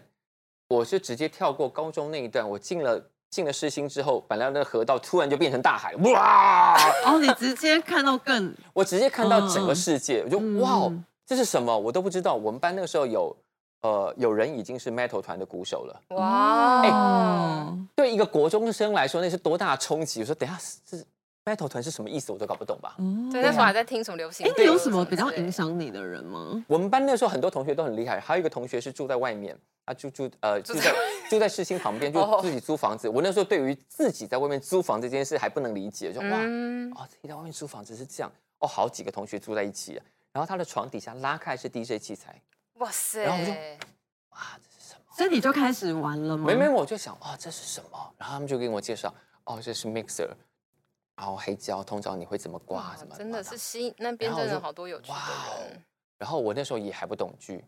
我是直接跳过高中那一段，我进了进了世新之后，本来那个河道突然就变成大海，哇！哦，你直接看到更 我直接看到整个世界，我就嗯哇这是什么？我都不知道。我们班那个时候有呃有人已经是 metal 团的鼓手了。哇，哦，对一个国中生来说，那是多大的冲击！我说，等下是 metal 团是什么意思，我都搞不懂吧。对，那时候还在听什么流行哎，歌，你有什么比较影响你的人吗？我们班那时候很多同学都很厉害，还有一个同学是住在外面，啊住住呃住在在住在世新旁边，就哦自己租房子。我那时候对于自己在外面租房这件事还不能理解，就哇嗯，哦，自己在外面租房子是这样哦，好几个同学住在一起，然后他的床底下拉开是 DJ 器材，哇塞，然后我就哇，这是什么？所以你就开始玩了吗？没没，我就想哦，这是什么？然后他们就给我介绍，哦，这是 mixer，然后黑胶，通常你会怎么刮什么？真的是吸那边真的好多有趣的人，然后我那时候也还不懂剧，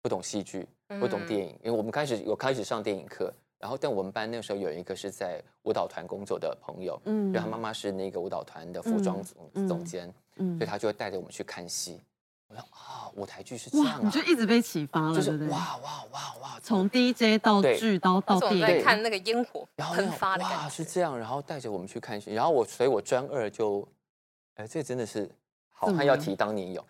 不懂戏剧，不懂电影，因为我们开始有开始上电影课。然后，但我们班那个时候有一个是在舞蹈团工作的朋友，嗯就他妈妈是那个舞蹈团的服装总、嗯总监，嗯所以他就会带着我们去看戏。我说啊，舞台剧是这样，啊，你就一直被启发了，就是对不对？哇哇哇哇，从 DJ 到剧到到那时候我们电影，在看那个烟火然后喷发的哇感觉，是这样，然后带着我们去看戏，然后我所以我专二就，哎，这真的是好汉要提当年勇，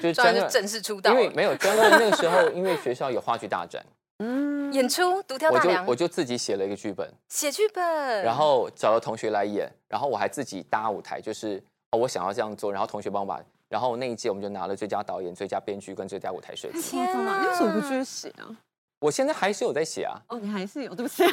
对 就是专正式出道，因为没有专二那个时候，因为学校有话剧大展，嗯，演出独挑我就，我就自己写了一个剧本，写剧本，然后找了同学来演，然后我还自己搭舞台，就是哦我想要这样做，然后同学帮我把，然后那一届我们就拿了最佳导演、最佳编剧跟最佳舞台设计。夸张了，你为什么不去写啊？我现在还是有在写啊，哦，你还是有，对不起，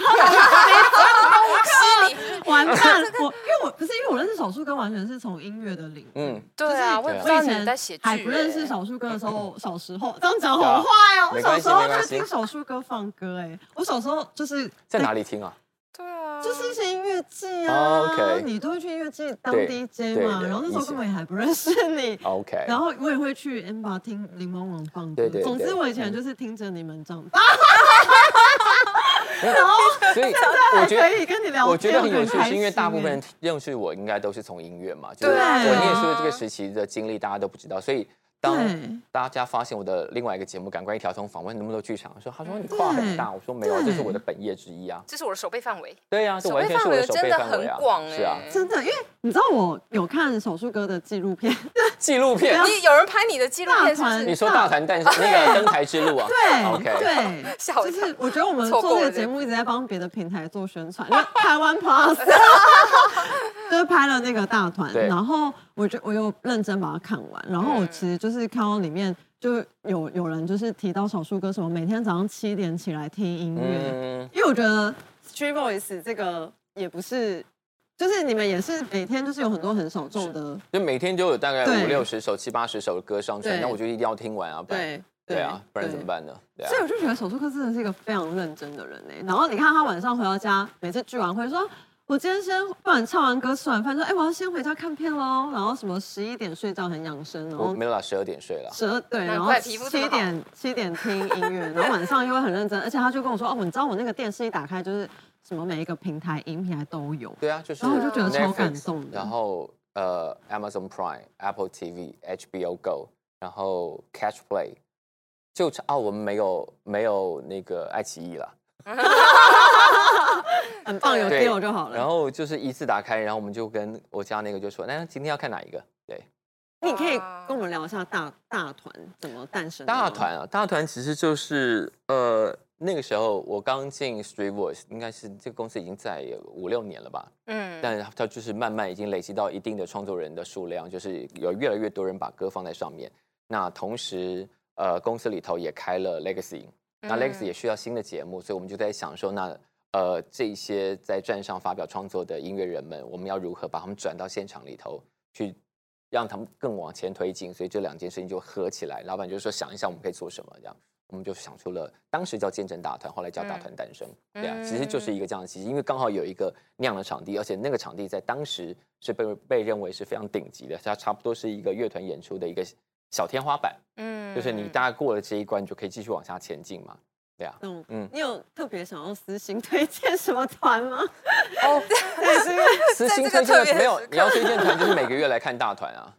完蛋！我因为我不是因为我认识小树哥，完全是从音乐的领域。嗯，对啊，就是我也不知道你我以前在写剧，还不认识哎小树哥的时候，小时候这样讲好坏哦。我小时候就听小树哥放歌，哎，我小时候就是在哪里听啊？对啊，就是一些音乐季哦啊，OK。你都会去音乐季当 DJ 嘛，然后那时候根本也还不认识你。OK，然后我也会去 M 吧听柠檬王放歌。对对对总之我以前嗯。就是听着你们长大，所以我还觉得。可以跟你聊天，我觉得很有趣，是因为大部分人认识我应该都是从音乐嘛，就是对啊。我念书的这个时期的经历，大家都不知道，所以当大家发现我的另外一个节目《感官一条通》访问那么多剧场的时候，他说你跨很大，我说没有啊，这是我的本业之一啊。这是我的手背范围，对呀、啊，这手完全是我的手背范围真的很广，是啊，哎，真的，因为你知道我有看手术哥的纪录片，纪录片。你有人拍你的纪录片是不大团是？你说大团但是那个登台之路啊？对 OK 对，就是我觉得我们做这个节目一直在帮别的平台做宣传，因为台湾 Plus 就是拍了那个大团，对然后我就我有认真把它看完，然后我其实就是看到里面就有有人就是提到小树哥什么每天早上七点起来听音乐，嗯，因为我觉得 Street Voice 这个也不是。就是你们也是每天就是有很多很小众的，就每天就有大概对五六十首、七八十首的歌上传，对那我就一定要听完啊，不然对对啊，不然怎么对办呢？对啊所以，我就觉得手术科真的是一个非常认真的人呢。然后你看他晚上回到家，每次聚完会说：“我今天先不然唱完歌吃完饭说，哎，我要先回家看片喽。然后什么十一点睡觉很养生，然后我没有啦十二点睡了。十二对，然后七点七点听音乐，然后晚上又会很认真，而且他就跟我说，哦，你知道我那个电视一打开就是什么每一个平台音平台都有，对啊，就是然后我就觉得超感动的然后呃，Amazon Prime、Apple TV、HBO Go，然后 Catch Play，就差啊，我们没有没有那个爱奇艺了。很 棒，有对 deal 就好了。然后就是一次打开，然后我们就跟我家那个就说，那今天要看哪一个？对，你可以跟我们聊一下大大团怎么诞生的大团啊，大团其实就是呃那个时候我刚进 Street Voice，应该是这个公司已经在五六年了吧，嗯，但它就是慢慢已经累积到一定的创作人的数量，就是有越来越多人把歌放在上面。那同时，呃，公司里头也开了 Legacy，那嗯 Legacy 也需要新的节目，所以我们就在想说，那呃这些在站上发表创作的音乐人们，我们要如何把他们转到现场里头去，让他们更往前推进？所以这两件事情就合起来。老板就说想一想我们可以做什么，这样我们就想出了当时叫见证大团，后来叫大团诞生。对啊，其实就是一个这样的契机，因为刚好有一个那样的场地，而且那个场地在当时是被被认为是非常顶级的，它差不多是一个乐团演出的一个小天花板，嗯就是你大概过了这一关，你就可以继续往下前进嘛。对啊，嗯嗯你有特别想要私心推荐什么团吗？哦，私心在这个特别的推荐的没有你要推荐团就是每个月来看大团啊，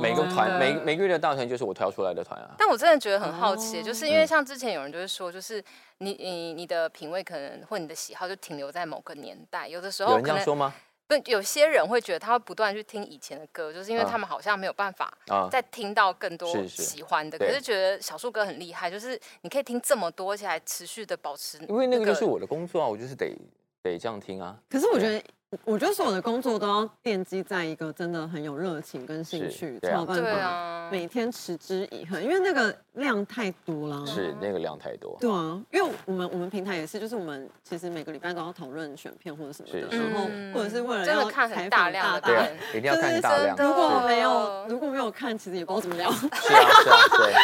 每个团哦每每个月的大团就是我挑出来的团啊。但我真的觉得很好奇，哦就是因为像之前有人就是说，就是你你你的品味可能或你的喜好就停留在某个年代，有的时候有人这样说吗？不，有些人会觉得他会不断去听以前的歌，就是因为啊他们好像没有办法啊，再听到更多喜欢的。可对是觉得小树哥很厉害，就是你可以听这么多，而且还持续的保持。因为那个就是我的工作啊，我就是得得这样听啊。可是我觉得，我觉得所有的工作都要奠基在一个真的很有热情跟兴趣，才有办法啊，每天持之以恒，因为那个量太多了。是那个量太多。对啊，因为我们我们平台也是，就是我们其实每个礼拜都要讨论选片或者什么的，是然后嗯或者是为了要真的看很大量的大大对啊，一定要看大量。如果是没有如果没有看，其实也不知道怎么聊。是啊是啊，对。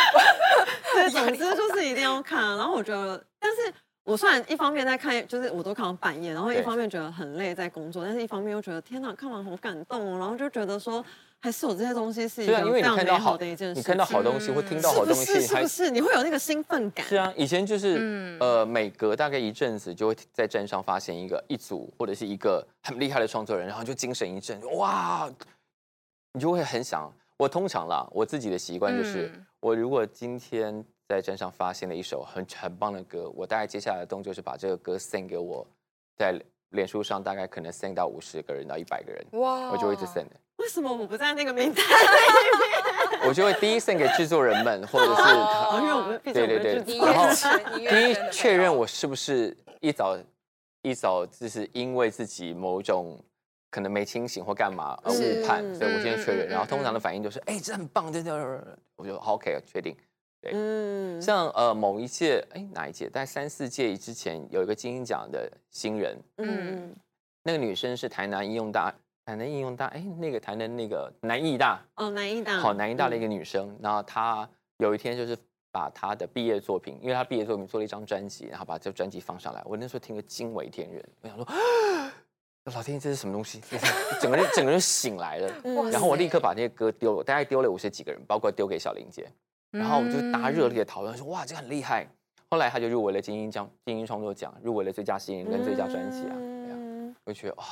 对，总之就是一定要看。然后我觉得，但是我虽然一方面在看，就是我都看到半夜，然后一方面觉得很累在工作，但是一方面又觉得天哪，看完好感动哦。然后就觉得说，还是有这些东西是一个非常美你看到好好的一件事情。你看到好东西或听到好东西，是不是？不是？你会有那个兴奋感？是啊，以前就是、嗯呃，每隔大概一阵子就会在站上发现一个一组或者是一个很厉害的创作人，然后就精神一振，哇，你就会很想。我通常啦，我自己的习惯就是，嗯我如果今天在站上发现了一首很很棒的歌，我大概接下来的动作是把这个歌 send 给我，在脸书上大概可能 send 到五十个人到一百个人，哇我就会一直 send。为什么我不在那个名单里面？我就会第一 send 给制作人们，或者是因为我们毕竟我们对对对然后第一确认我是不是一早一早就是因为自己某种可能没清醒或干嘛而是误判，所以我先确认。然后通常的反应就是，哎，这很棒，真的，我就好 OK 确定。嗯，像呃某一届，哎哪一届？在三四届之前有一个金鹰奖的新人，嗯那个女生是台南应用大，台南应用大，哎那个台南那个南艺大，哦，南艺大，好南艺大的一嗯。个女生，然后她有一天就是把她的毕业作品，因为她毕业作品做了一张专辑，然后把这专辑放上来，我那时候听得惊为天人，我想说，老天爷这是什么东西？整个人整个人醒来了，嗯。然后我立刻把那些歌丢了，大概丢了五十几个人，包括丢给小林姐，然后我就大家热烈的讨论说，哇，这个很厉害。后来他就入围了金鹰奖、金鹰创作奖，入围了最佳新人跟最佳专辑啊，我就觉得哇，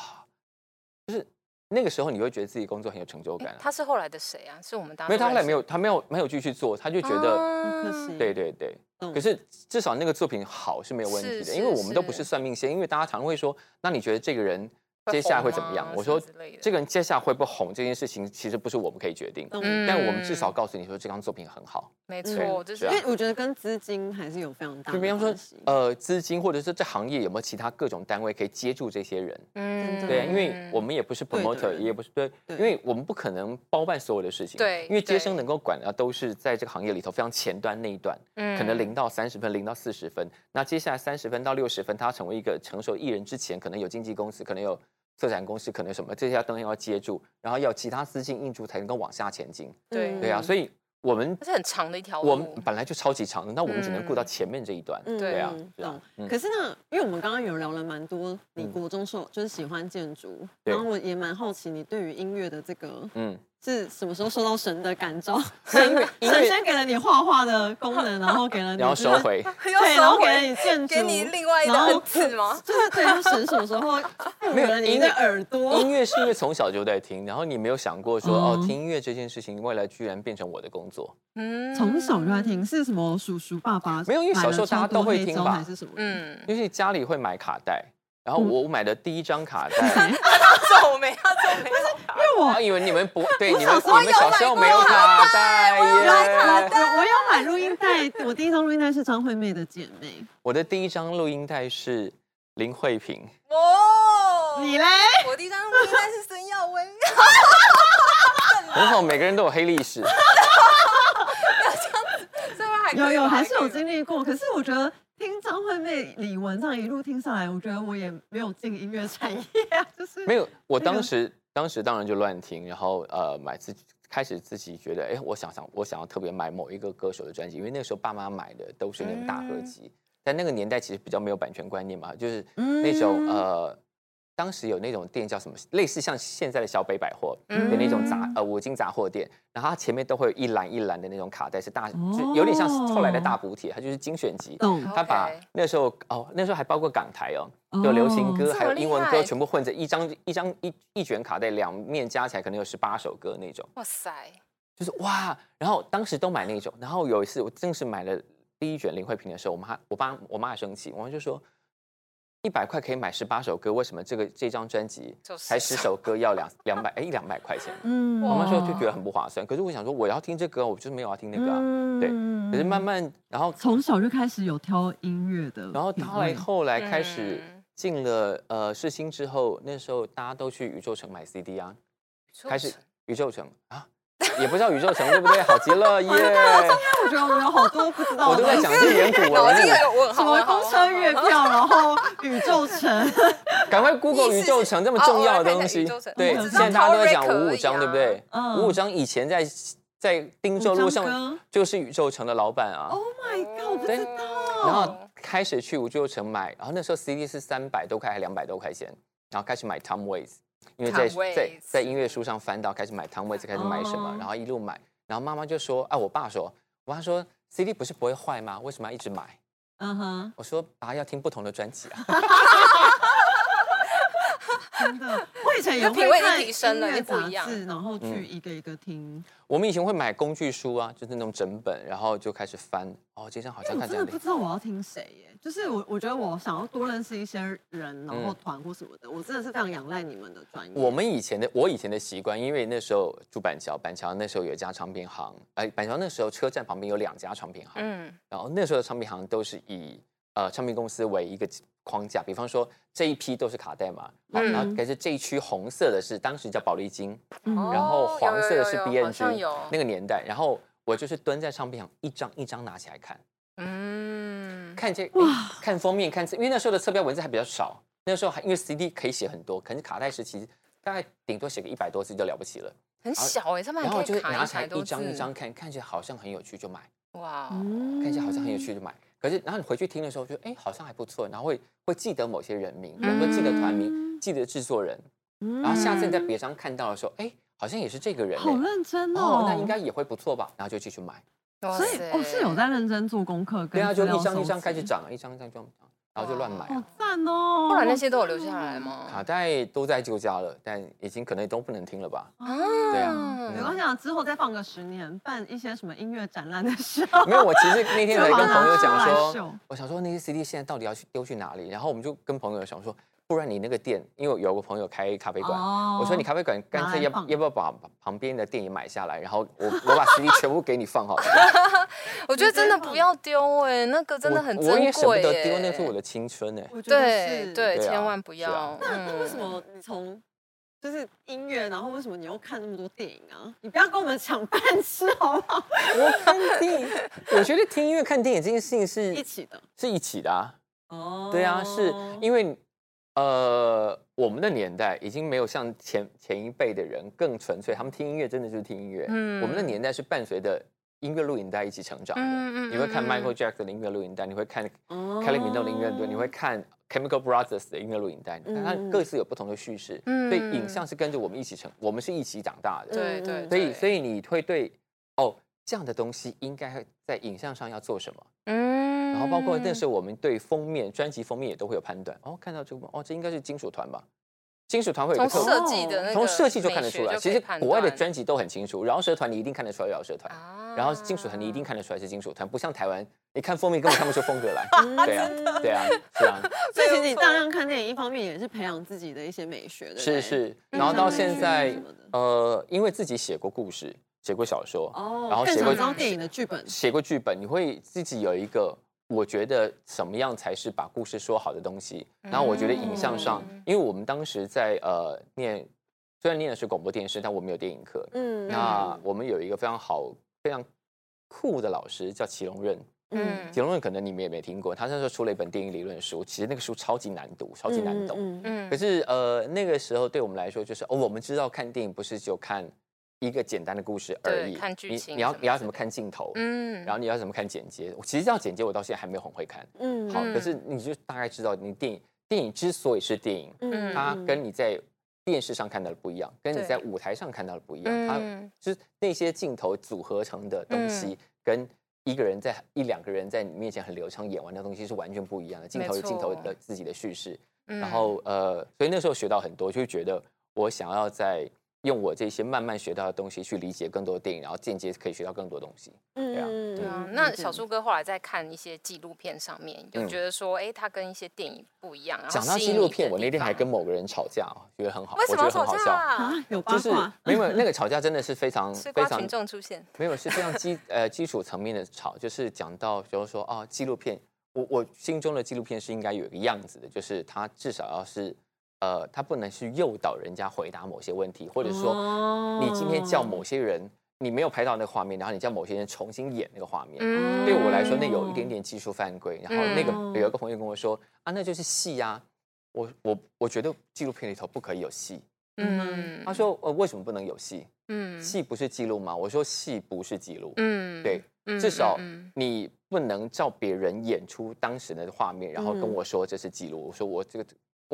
就是那个时候你会觉得自己工作很有成就感啊。他是后来的谁啊？是我们当没有，他后来没有有，他没有没有继续做，他就觉得，对对对。懂可是至少那个作品好是没有问题的，因为我们都不是算命仙，因为大家常会说，那你觉得这个人会接下来红会怎么样？我说这个人接下来会不会红这件事情，其实不是我们可以决定，懂嗯但我们至少告诉你说这张作品很好。没对错，就是因为我觉得跟资金还是有非常大的就比方说呃，资金或者是这行业有没有其他各种单位可以接住这些人？嗯对啊，因为我们也不是 promoter，也不是对，因为我们不可能包办所有的事情。对因为接生能够管的都是在这个行业里头非常前端那一段，嗯可能零到三十分，零到四十分。那接下来三十分到六十分，他成为一个成熟艺人之前，可能有经纪公司，可能有策展公司，可能什么这些东西要接住，然后要其他资金印住才能够往下前进。对嗯对啊，所以我们而且很长的一条路我们路。本来就超级长的，那我们只能顾到嗯前面这一段。嗯对啊嗯，是啊懂嗯可是呢，因为我们刚刚有聊了蛮多，你嗯国中时候就是喜欢建筑，对然后我也蛮好奇你对于音乐的这个嗯，是什么时候受到神的感召？音乐音乐神先给了你画画的功能，然后给了你，然后收，回。对，然后给了你建筑，给你另外一个然后恩赐吗？就是对，神什么时候没有给了你的耳朵？音乐是因为从小就在听，然后你没有想过说哦，嗯听音乐这件事情未来居然变成我的工作。嗯从小就在听，是什么？叔叔爸爸没有因为小时候大家都会听吧还是什么？嗯，因为家里会买卡带，然后嗯我买的第一张卡带，皱眉，他皱眉，因为我我以为你们不对，你们小时候你们小时候没有卡带耶。我我有买录音带，我第一张录音带是张惠妹的《姐妹我的第一张录音带是林慧萍，哦》，你嘞？我第一张录音带是孙耀威，很好，每个人都有黑历史。这边还可以有有吧还是有经历过，可是我觉得听张惠妹、李玟这样一路听下来，我觉得我也没有进音乐产业啊，就是没有，我那个当时当时当然就乱听，然后呃买自己开始自己觉得，哎，我想想，我想要特别买某一个歌手的专辑，因为那个时候爸妈买的都是那种大合嗯集，在那个年代其实比较没有版权观念嘛，就是嗯那种呃。当时有那种店叫什么，类似像现在的小北百货嗯的那种杂呃五金杂货店，然后它前面都会有一栏一栏的那种卡带，是大就有点像是后来的大补贴，它就是精选集。懂他把那时候哦，那时候还包括港台哦，有流行歌还有英文歌全部混着一张一张一一卷卡带，两面加起来可能有十八首歌那种，哇塞，就是哇！然后当时都买那种，然后有一次我正是买了第一卷林慧萍的时候，我妈我爸我妈还生气，我妈就说。一百块可以买十八首歌，为什么这个这张专辑才十首歌要两两百哎一两百块钱？嗯我妈说就觉得很不划算。可是我想说我要听这歌，我就是没有要听那个啊。对嗯可是慢慢，然后从小就开始有挑音乐的，然后后来后来开始嗯进了呃世新之后，那时候大家都去宇宙城买 CD 啊，开始宇宙城啊，也不知道宇宙城对不对？好极了耶！我觉得我们有好多不知道的我都在讲这远古文什么公车月票，然后宇宙城，赶快 Google 宇宙城这么重要的东西。对，现在大家都在讲五五章，对不对？嗯五五章以前在在汀州路上就是宇宙城的老板啊。Oh my god，我不对知道。然后开始去宇宙城买，然后那时候 CD 是三百多块还两百多块钱，然后开始买 Tom Waits，因为在在在音乐书上翻到开始买 Tom Waits，开始买什么哦，然后一路买，然后妈妈就说，啊，我爸说，我爸说 CD 不是不会坏吗？为什么要一直买？嗯哼，我说爸要听不同的专辑啊，真的，我以前也就品味已经会看提升了音乐就不一样杂志然后去嗯。一个一个听。我们以前会买工具书啊，就是那种整本，然后就开始翻，哦，这张好像我看起来很真的不知道我要听谁耶，就是我我觉得我想要多认识一些人，然后嗯团或什么的，我真的是非常仰赖你们的专业。我们以前的我以前的习惯，因为那时候住板桥，板桥那时候有一家唱片行，哎，板桥那时候车站旁边有两家唱片行，嗯。然后那时候的唱片行都是以呃唱片公司为一个框架，比方说这一批都是卡带嘛，好嗯然后可是这一区红色的是当时叫宝丽金，嗯。然后哦黄色的是有有有好 BNG 有。那个年代，然后我就是蹲在唱片行一张一张拿起来看，嗯，看这哇看封面看字，因为那时候的侧标文字还比较少，那时候还因为 CD 可以写很多，可是卡带时期大概顶多写个一百多字就了不起了，很小哎，上面然后就是拿起来一张一张，看，看起来好像很有趣就买。哇看起来好像很有趣就买。可是，然后你回去听的时候，就哎，好像还不错，然后会会记得某些人名，比如说记得团名，嗯记得制作人，嗯。然后下次你在别商看到的时候，哎，好像也是这个人好，认真哦。哦，，那应该也会不错吧，然后就继续买。所以哦是有在认真做功课，对啊，就一张一张开始，涨，一张一张就涨，然后就乱买好啊。赞哦。后来那些都有留下来吗？卡带都在旧家了，但已经可能都不能听了吧？啊，对啊没关系啊，之后再放个十年，办一些什么音乐展览的时候，没有，我其实那天才跟朋友讲说，我想说那些 CD 现在到底要去丢去哪里？然后我们就跟朋友想说，不然你那个店，因为有个朋友开咖啡馆，哦我说你咖啡馆干脆要要不要把旁边的店也买下来，然后我我把 CD 全部给你放好了，我觉得真的不要丢哎，那个真的很珍我我也舍不得丢，那是我的青春哎。对对，千万不要。那那为什嗯么你从就是音乐，然后为什么你又看那么多电影啊？你不要跟我们抢饭吃好不好？我看电影，我觉得听音乐、看电影这件事情是 一起的是一起的啊。哦对啊，是因为呃，我们的年代已经没有像前前一辈的人更纯粹，他们听音乐真的就是听音乐。嗯我们的年代是伴随着音乐录影带一起成长的。嗯。嗯你会看嗯 Michael Jackson 的音乐录影带，你会看哦 Kelly Minogue 的音乐录，你会看 Chemical Brothers 的音乐录影带，你看它嗯。各自有不同的叙事，嗯所以影像是跟着我们一起成，我们是一起长大的，对对，所以所以以你会对哦这样的东西应该在影像上要做什么，嗯然后包括那时候我们对封面专辑封面也都会有判断，哦看到这个哦这应该是金属团吧，金属团会有个特设计的那个从设计就看得出来，其实国外的专辑都很清楚，饶舌团你一定看得出来饶舌团。啊。然后金属团你一定看得出来是金属团，不像台湾，你看封面根本看不出风格来。对啊，对啊，是啊，所以其实你大量看电影，一方面也是培养自己的一些美学的，是是。嗯。然后到现在呃，因为自己写过故事，写过小说，哦，然后写过电影的剧本，写过剧本，你会自己有一个，我觉得怎么样才是把故事说好的东西。然后我觉得影像上，嗯因为我们当时在呃念，虽然念的是广播电视，但我们有电影课。嗯那我们有一个非常好、非常酷的老师叫祁隆任。嗯祁隆任可能你们也没听过，他那时候出了一本电影理论书，其实那个书超级难读，超级难懂。嗯嗯可是呃，那个时候对我们来说，就是哦，我们知道看电影不是就看一个简单的故事而已，看剧你你要你要怎么看镜头，嗯。然后你要怎么看剪接。其实要剪接，我到现在还没有很会看。嗯。好，嗯可是你就大概知道，你电影电影之所以是电影，嗯它跟你在电视上看到的不一样，跟你在舞台上看到的不一样。它嗯。就是那些镜头组合成的东西，跟一个人在一两个人在你面前很流畅演完的东西是完全不一样的。镜头有没镜头的自己的叙事，嗯。然后呃，所以那时候学到很多，就觉得我想要在用我这些慢慢学到的东西去理解更多的电影，然后间接可以学到更多东西。嗯啊对啊，那小树哥后来在看一些纪录片上面，就嗯觉得说，哎，他跟一些电影不一样。讲到纪录片，我那天还跟某个人吵架，哦觉得很好，为什么吵我觉得很好笑。架啊？啊，有八就是卦，没有那个吵架真的是非常非常群众出现，没有，是非常基呃基础层面的吵，就是讲到，比如说啊，纪录片，我我心中的纪录片是应该有一个样子的，就是它至少要是呃，他不能去诱导人家回答某些问题，或者说说你今天叫某些人，你没有拍到那个画面，然后你叫某些人重新演那个画面。嗯对我来说，那有一点点技术犯规。然后那个嗯有一个朋友跟我说啊，那就是戏呀、我我我觉得纪录片里头不可以有戏。嗯他说呃，为什么不能有戏？嗯戏不是记录吗？我说戏不是记录。嗯对，嗯至少你不能照别人演出当时的画面，然后跟嗯我说这是记录。我说我这个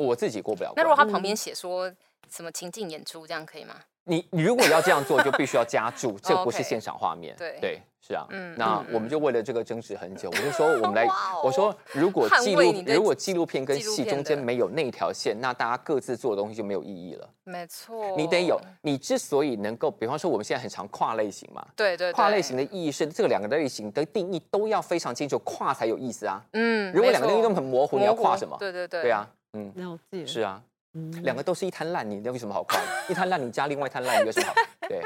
我自己过不了那如果。他旁边写说什么情境演出，这样可以吗？你你如果要这样做，就必须要加注，这不是 现场画面。对对，是啊。嗯那嗯我们就为了这个争执很久。我就说 我们来哦，我说如果捍纪录如果纪录片跟戏中间没有那条线，那大家各自做的东西就没有意义了。没错，你得有，你之所以能够，比方说我们现在很常跨类型嘛，对对跨类型的，意义是这个两个类型的定义都要非常清楚，跨才有意思啊。嗯如果两个定义都很模糊，你要跨什么？对对对，对啊，嗯，了解，是啊，嗯。两个都是一滩烂泥，那有什么好看？一滩烂泥加另外一滩烂泥有什么好？对，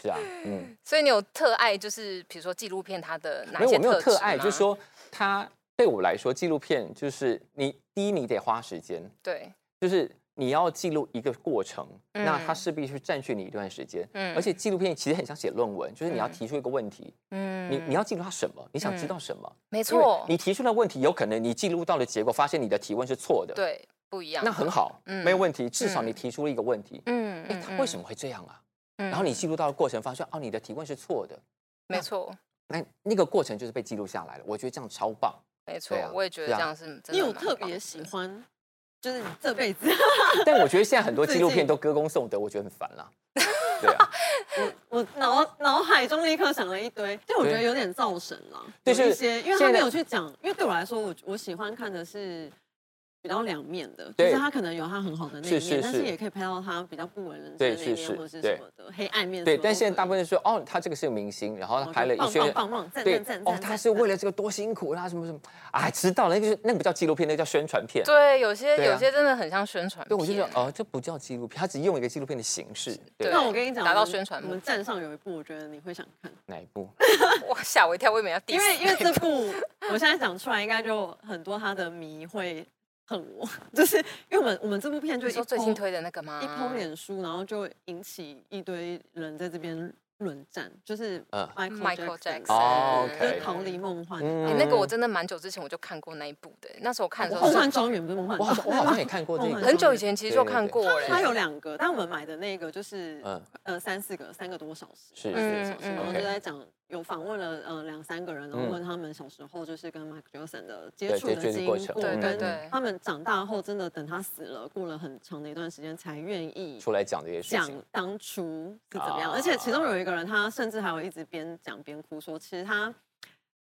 是啊，嗯，所以你有特爱，就是比如说纪录片它的哪没有，些我没有特爱，就是说它对我来说，纪录片就是你第一你得花时间，对，就是你要记录一个过程，那它嗯势必是占据你一段时间。嗯而且纪录片其实很像写论文，就是你要嗯提出一个问题，嗯你你要记录它什么？你想知嗯道什么？没错，你提出的问题有可能你记录到的结果，发现你的提问是错的，，对不一样，那很，好，嗯没有问题。至少嗯你提出了一个问题，哎，嗯为什么会这样啊？嗯？然后你记录到的过程，发现哦，你的提问是错的，没错那那个过程就是被记录下来了。我觉得这样超棒。没错啊，我也觉得这样是真的你有特别喜欢，就是你这辈子，但我觉得现在很多纪录片都歌功颂德，我觉得很烦啦。对啊，我脑脑海中立刻想了一堆，但我觉得有点造神了，对一些，因为他没有去讲，因为对我来说，我我喜欢看的是。比较两面的，就是他可能有他很好的那一面，但是是是是也可以拍到他比较不为人知的那一面，是是或者是什么的黑暗面。对，但现在大部分说哦，他这个是个明星，然后他拍了一棒些棒棒棒，赞对赞赞，哦，他是为了这个多辛苦，他什么什么，哎，知道了，那个是那个不叫纪录片，那个叫宣传片。对，有些啊有些真的很像宣传对，我就说片哦，这不叫纪录片，他只用一个纪录片的形式。对对，那我跟你讲，达到宣传我们站上有一部，我觉得你会想看，哪一部？哇，吓我一跳，我以为要因为因为这部我现在讲出来，应该就很多他的迷会恨我，就是因为我们我们这部片就是说最新推的那个吗？一抛脸书，然后就引起一堆人在这边论战，就是嗯 Michael 哦就是逃离梦幻。嗯哎，那个我真的蛮久之前我就看过那一部的，那时候我看的时候梦是幻庄园不是梦幻庄我好像我好像 也看过这个，很久以前，其实就看过了。它有两个，但我们买的那个就是嗯呃三四个，三个多小时，是四个小时，嗯然后嗯就在讲有访问了呃两三个人，然后嗯。问他们小时候就是跟 Michael Jackson 的接对接触的经触的过，对对跟对。他们长大后真的等他死了，过了很长的一段时间才愿意出来讲这些事讲情，当初是怎么样，啊而且其中有一个人，他甚至还有一直边讲边哭，说其实他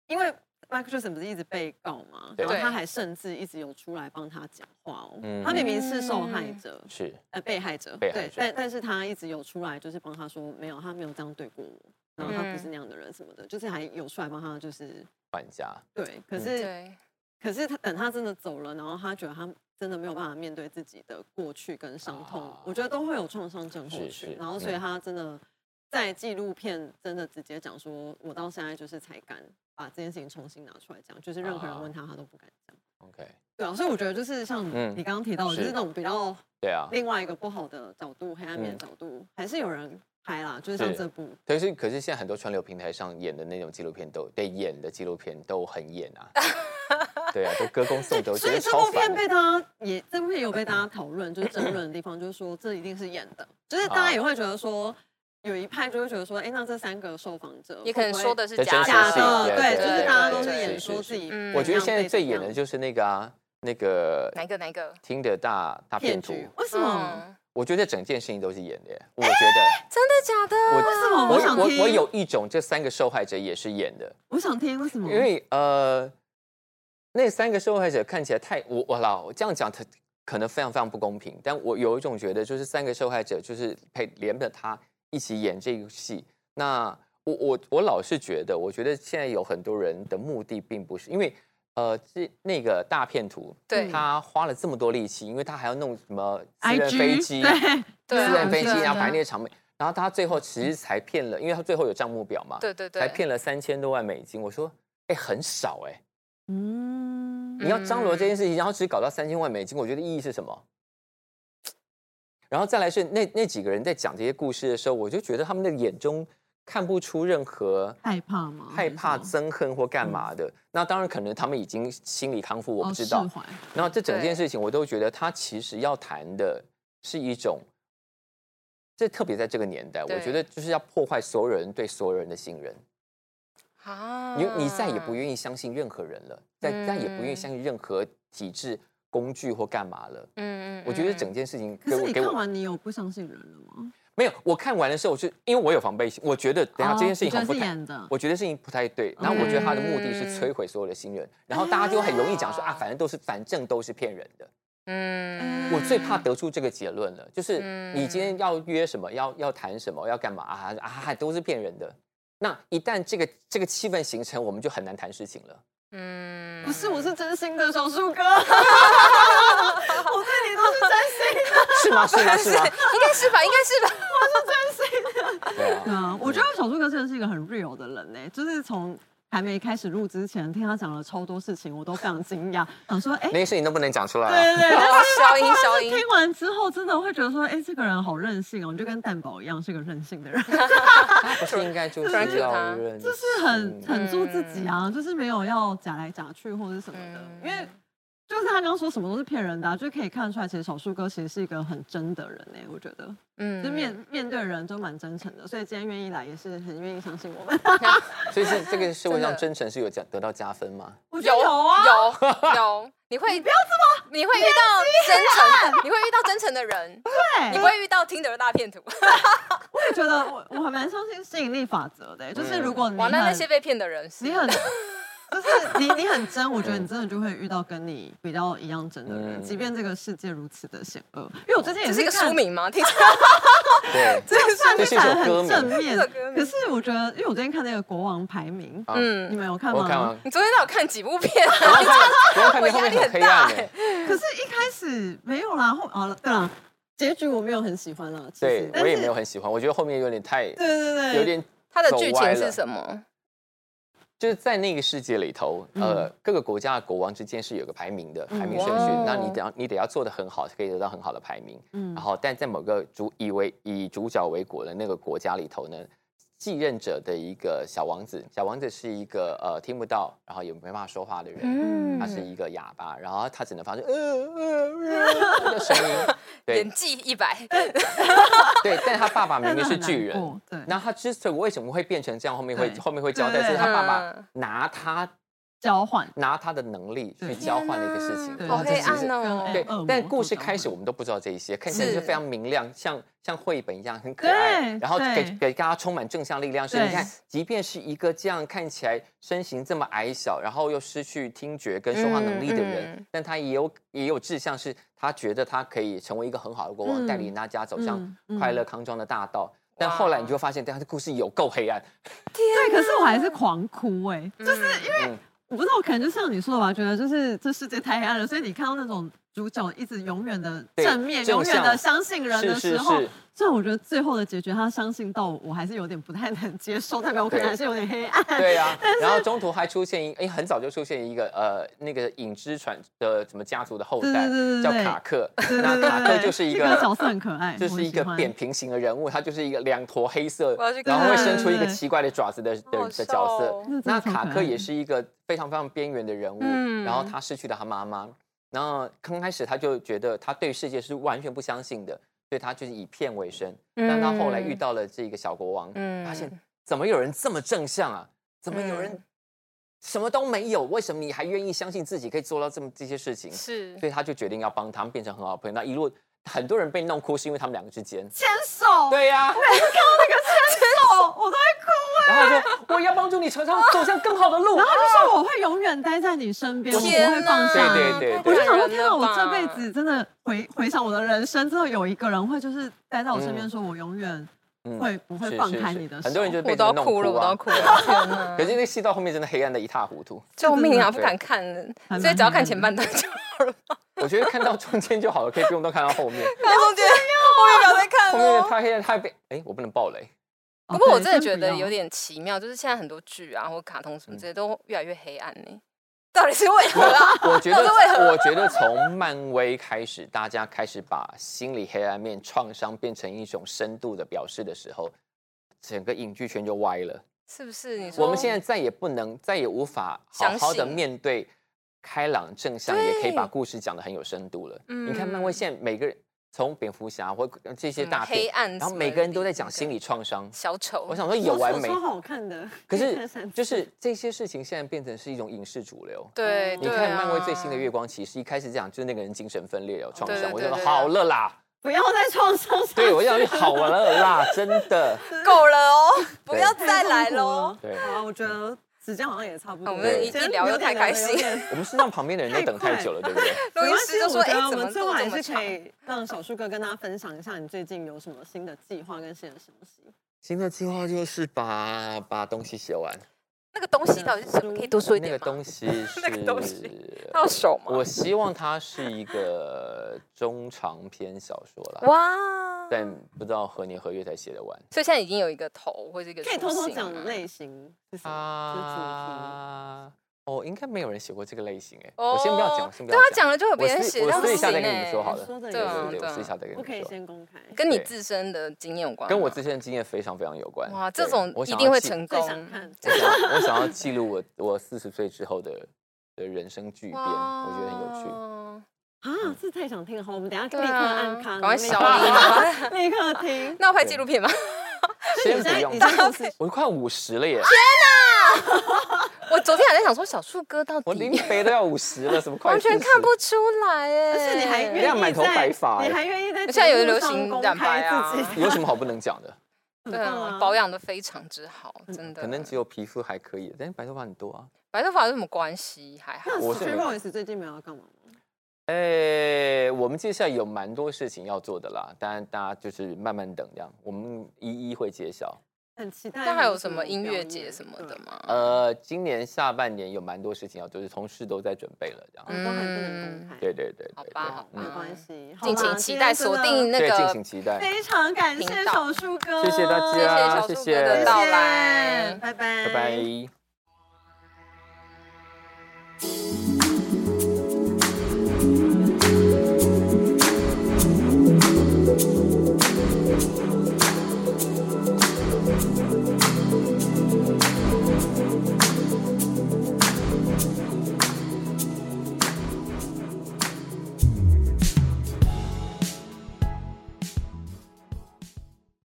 因为 Michael Jackson 不是一直被告嘛，然后他还甚至一直有出来帮他讲话哦，嗯。他明明是受害者，是。呃被害者，对，被害者。但但是他一直有出来就是帮他说没有，他没有这样对过我，然后他不是嗯那样的人什么的，就是还有出来帮他就是搬家，对，可嗯。是、对，可是他等他真的走了，然后他觉得他真的没有办法面对自己的过去跟伤痛，啊我觉得都会有创伤症候是群，然后所以嗯。他真的在纪录片真的直接讲说，我到现在就是才敢把这件事情重新拿出来讲，就是任何人问他他都不敢讲。OK，对啊，所以我觉得就是像嗯你刚刚提到的，就是是那种比较对啊，另外一个不好的角度、黑暗面的角度，还是有人拍啦，就是像是这部。可是可是现在很多串流平台上演的那种纪录片都对演的纪录片都很演啊，对啊，都歌功颂德，所以这部片。被大家也这部片有被大家讨论，就是争论的地方，就是说这一定是演的，就是大家也会觉得说，有一派就会觉得说，哎，那这三个受访者也可能说的是假假的，对对，对就是大家都是演说自己。我觉得现在最演的就是那个啊，那个哪个哪个？听的大大片图，骗局，为什么？嗯我觉得整件事情都是演的，我觉得真的假的？我为什么？我我想听，我有一种这三个受害者也是演的，我想听，为什么？因为呃，那三个受害者看起来太我我啦，我这样讲他可能非常非常不公平，但我有一种觉得，就是三个受害者就是陪连着他一起演这个戏。那我我我老是觉得，我觉得现在有很多人的目的并不是因为呃，这那个大片图，对。他花了这么多力气，因为他还要弄什么私人飞机，对私人飞机，然后排那些场面，然后他最后其实才骗了，因为他最后有账目表嘛，对对对，才骗了三千多万美金。我说，哎，很少哎、嗯，你要张罗这件事情，然后只搞到三千万美金，我觉得意义是什么？然后再来是那那几个人在讲这些故事的时候，我就觉得他们的眼中看不出任何害怕吗？害怕、憎恨或干嘛的。那当然可能他们已经心理康复，我不哦知道释。怀然后这整件事情，我都觉得他其实要谈的是一种，这特别在这个年代，我对觉得就是要破坏所有人对所有人的信任。啊你你再也不愿意相信任何人了，再再也不愿意嗯相信任何体制、工具或干嘛了。嗯我觉得整件事情可是你看完你有不相信人了吗？没有，我看完的时候，我就因为我有防备心，我觉得等下哦这件事情很不太，我觉得事情不太对。然后我觉得他的目的是嗯摧毁所有的信任，然后大家就很容易讲说啊，啊反正都是反正都是骗人的。嗯我最怕得出这个结论了，就是嗯你今天要约什么，要要谈什么，要干嘛啊啊，都是骗人的。那一旦这个这个气氛形成，我们就很难谈事情了。嗯不是，我是真心的小树哥，我对你都是真心的。是吗？是吗？是吗？应该是吧，应该是吧。我是真心的对。啊，我觉得小树哥真的是一个很 real 的人呢，就是从还没开始录之前，听他讲了超多事情，我都非常惊讶，想说，哎、那些事情都不能讲出来、啊。对对对，但是消音消音。听完之后，真的会觉得说，哎、这个人好任性哦，你就跟蛋宝一样，是个任性的人，他 不是应该就是突然 cue 要他，就就是很很做自己啊，就是没有要假来假去或者什么的，嗯。因为。就是他刚刚说什么都是骗人的、啊，就可以看出来，其实小树哥其实是一个很真的人呢、我觉得，嗯就面面对人都蛮真诚的，所以今天愿意来也是很愿意相信我们。所以是这个社会上真诚是有加得到加分吗？我觉得有啊，有 有，你会不要这么，你会遇到真诚，你会遇到真诚的人，你对不，会遇到听的大骗徒。我也觉得我我还蛮相信吸引力法则的、就是如果你哇，那那些被骗的人，你很，就是你你很真，我觉得你真的就会遇到跟你比较一样真的人，嗯即便这个世界如此的险恶。因为我最近也这是一个看书，名吗？听起 对，这个算这是很正面这首歌。名可是我觉得，因为我最近看那个国王排名，啊来，嗯你，们有看吗？看完，你昨天到底看几部片我 后面很黑压力很大暗的欸。可是一开始没有啦，后好了，对啦，结局我没有很喜欢啦。其实对，但我也没有很喜欢，我觉得后面有点太，对对对，有点它的剧情是什么？就是在那个世界里头，呃，嗯各个国家的国王之间是有个排名的，嗯排名顺序。那你得要你得要做的很好，才可以得到很好的排名。嗯然后，但在某个主以为以主角为国的那个国家里头呢，继任者的一个小王子。小王子是一个呃听不到，然后也没办法说话的人，嗯。他是一个哑巴，然后他只能发出呃呃呃的声音。对。演技一百，对，但他爸爸明明是巨人那他之所以为什么会变成这样，后面会后面会交代，对。是他爸爸嗯。拿他交换，拿他的能力去交换了一个事情。对好黑暗哦。对，但故事开始我们都不知道这一些，看起来是是非常明亮，像像绘本一样很可爱，然后给给大家充满正向力量。是，对。你看，即便是一个这样看起来身形这么矮小，然后又失去听觉跟说话能力的人，嗯。嗯但他也有也有志向，是他觉得他可以成为一个很好的国王，嗯带领大家走向快乐康庄的大道。但后来你就会发现，对他的故事有够黑暗。对，可是我还是狂哭哎、就是因为嗯我不知道，可能就像你说的吧，觉得就是这世界太黑暗了，所以你看到那种主角一直永远的正面，永远的相信人的是是时候是，虽然我觉得最后的结局他相信到我还是有点不太能接受，代表我可能还是有点黑暗。对呀、然后中途还出现一，哎，很早就出现一个呃，那个影之传的什么家族的后代对对对对叫卡克，对那卡克就是一个这个角色很可爱就是一个扁平型的人物，他就是一个两坨黑色然后会伸出一个奇怪的爪子的的的角色。哦。那卡克也是一个非常非常边缘的人物，嗯。然后他失去了他妈妈，然后刚开始他就觉得他对世界是完全不相信的，所以他就是以骗为生。但他后来遇到了这个小国王，嗯发现怎么有人这么正向啊？怎么有人嗯什么都没有？为什么你还愿意相信自己可以做到这么这些事情？是所以他就决定要帮他们变成很好的朋友。那一路很多人被弄哭，是因为他们两个之间。牵手，对呀、每次看到那个牵手我都会哭然后他说我要帮助你朝向走向更好的路。然后就说我会永远待在你身边，我不会放哪下。对对对我就想说，天哪！了我这辈子真的回回想我的人生，真的有一个人会就是待在我身边，嗯说我永远嗯会不会放是是是开你的手。很多人就被我都要哭了，我都啊要哭了，天哪！可是那个戏到后面真的黑暗的一塌糊涂。救命啊，不敢看，还蛮所以只要看前半段就好了。我觉得看到中间就好了，可以不用都看到后面。看中间，后面不要再看后面。太黑暗，太被哎，我不能爆雷。哦不过我真的觉得有点奇妙，就是现在很多剧啊或卡通什么之类都越来越黑暗呢，到底是为何啊？我觉得为，何我觉得从漫威开始，大家开始把心理黑暗面、创伤变成一种深度的表示的时候，整个影剧圈就歪了。是不是？你说我们现在再也不能，再也无法好好的面对开朗正向，也可以把故事讲的很有深度了。你看漫威嗯现在每个人，从蝙蝠侠或这些大片，黑暗然后每个人都在那个讲心理创伤。小丑，我想说有完没超？好看的，可是 就是这些事情现在变成是一种影视主流。对，你看漫威最新的《啊月光骑士》，一开始讲就是那个人精神分裂有创对伤，我就说对对对好了啦，不要再创伤。对我要去好了啦，真的。够了哦，不要再来喽。对，好啊，我觉得时间好像也差不多。我们一一聊又太开心 我们是 让旁边的人都等太久了，对不对？录音没关系，师就说：“哎，我觉得我们最后还是可以让小树哥跟大家分享一下你最近有什么新的计划跟新的消息。新的计划就是把把东西写完。那个东西到底是什么？可以多说一那点吗？个东西 那个东西是，到手吗？我希望它是一个中长篇小说啦，哇！但不知道何年何月才写得完。所以现在已经有一个头或者一个可以偷偷讲类型是什么？啊，哦，应该没有人写过这个类型哎，哦我先不要讲，我先不要讲。讲了就有别人我私我私底下再跟你们说好了。对啊对对，我私底下再跟不可以你们说。先公开。跟你自身的经验有关，跟我自身的经验非常非常有关。哇，这对种我一定会成功。想。我想要我想要记录我我四十岁之后的的人生巨变，我觉得很有趣。趣。啊，这太想听了，好，我们等下对立刻啊按卡，赶快立刻小铃啊 立刻听。那我拍纪录片吗？先不用我快五十了耶，我昨天还在想说，小树哥到底我林底北都要五十了，什么快完全看不出来哎，而且你还这愿意头白在发欸你还愿意在现在有流行染白啊自己有什么好不能讲的？对啊，保养的非常之好，真的。可能只有皮肤还可以，但是白头发很多啊。白头发有什么关系？还好。那我是 Street 没 Voice 最近没有要干嘛吗？哎，我们接下来有蛮多事情要做的啦，当然大家就是慢慢等这样，我们一一会揭晓。很期待，那还有什么音乐节什么的吗？呃，今年下半年有蛮多事情要做，是同事都在准备了这样，嗯，都还不能公开，对对对，好吧，没关系，敬请期待，锁定那个，敬请期待。非常感谢手术哥，谢谢大家，谢谢的来，拜拜，拜拜。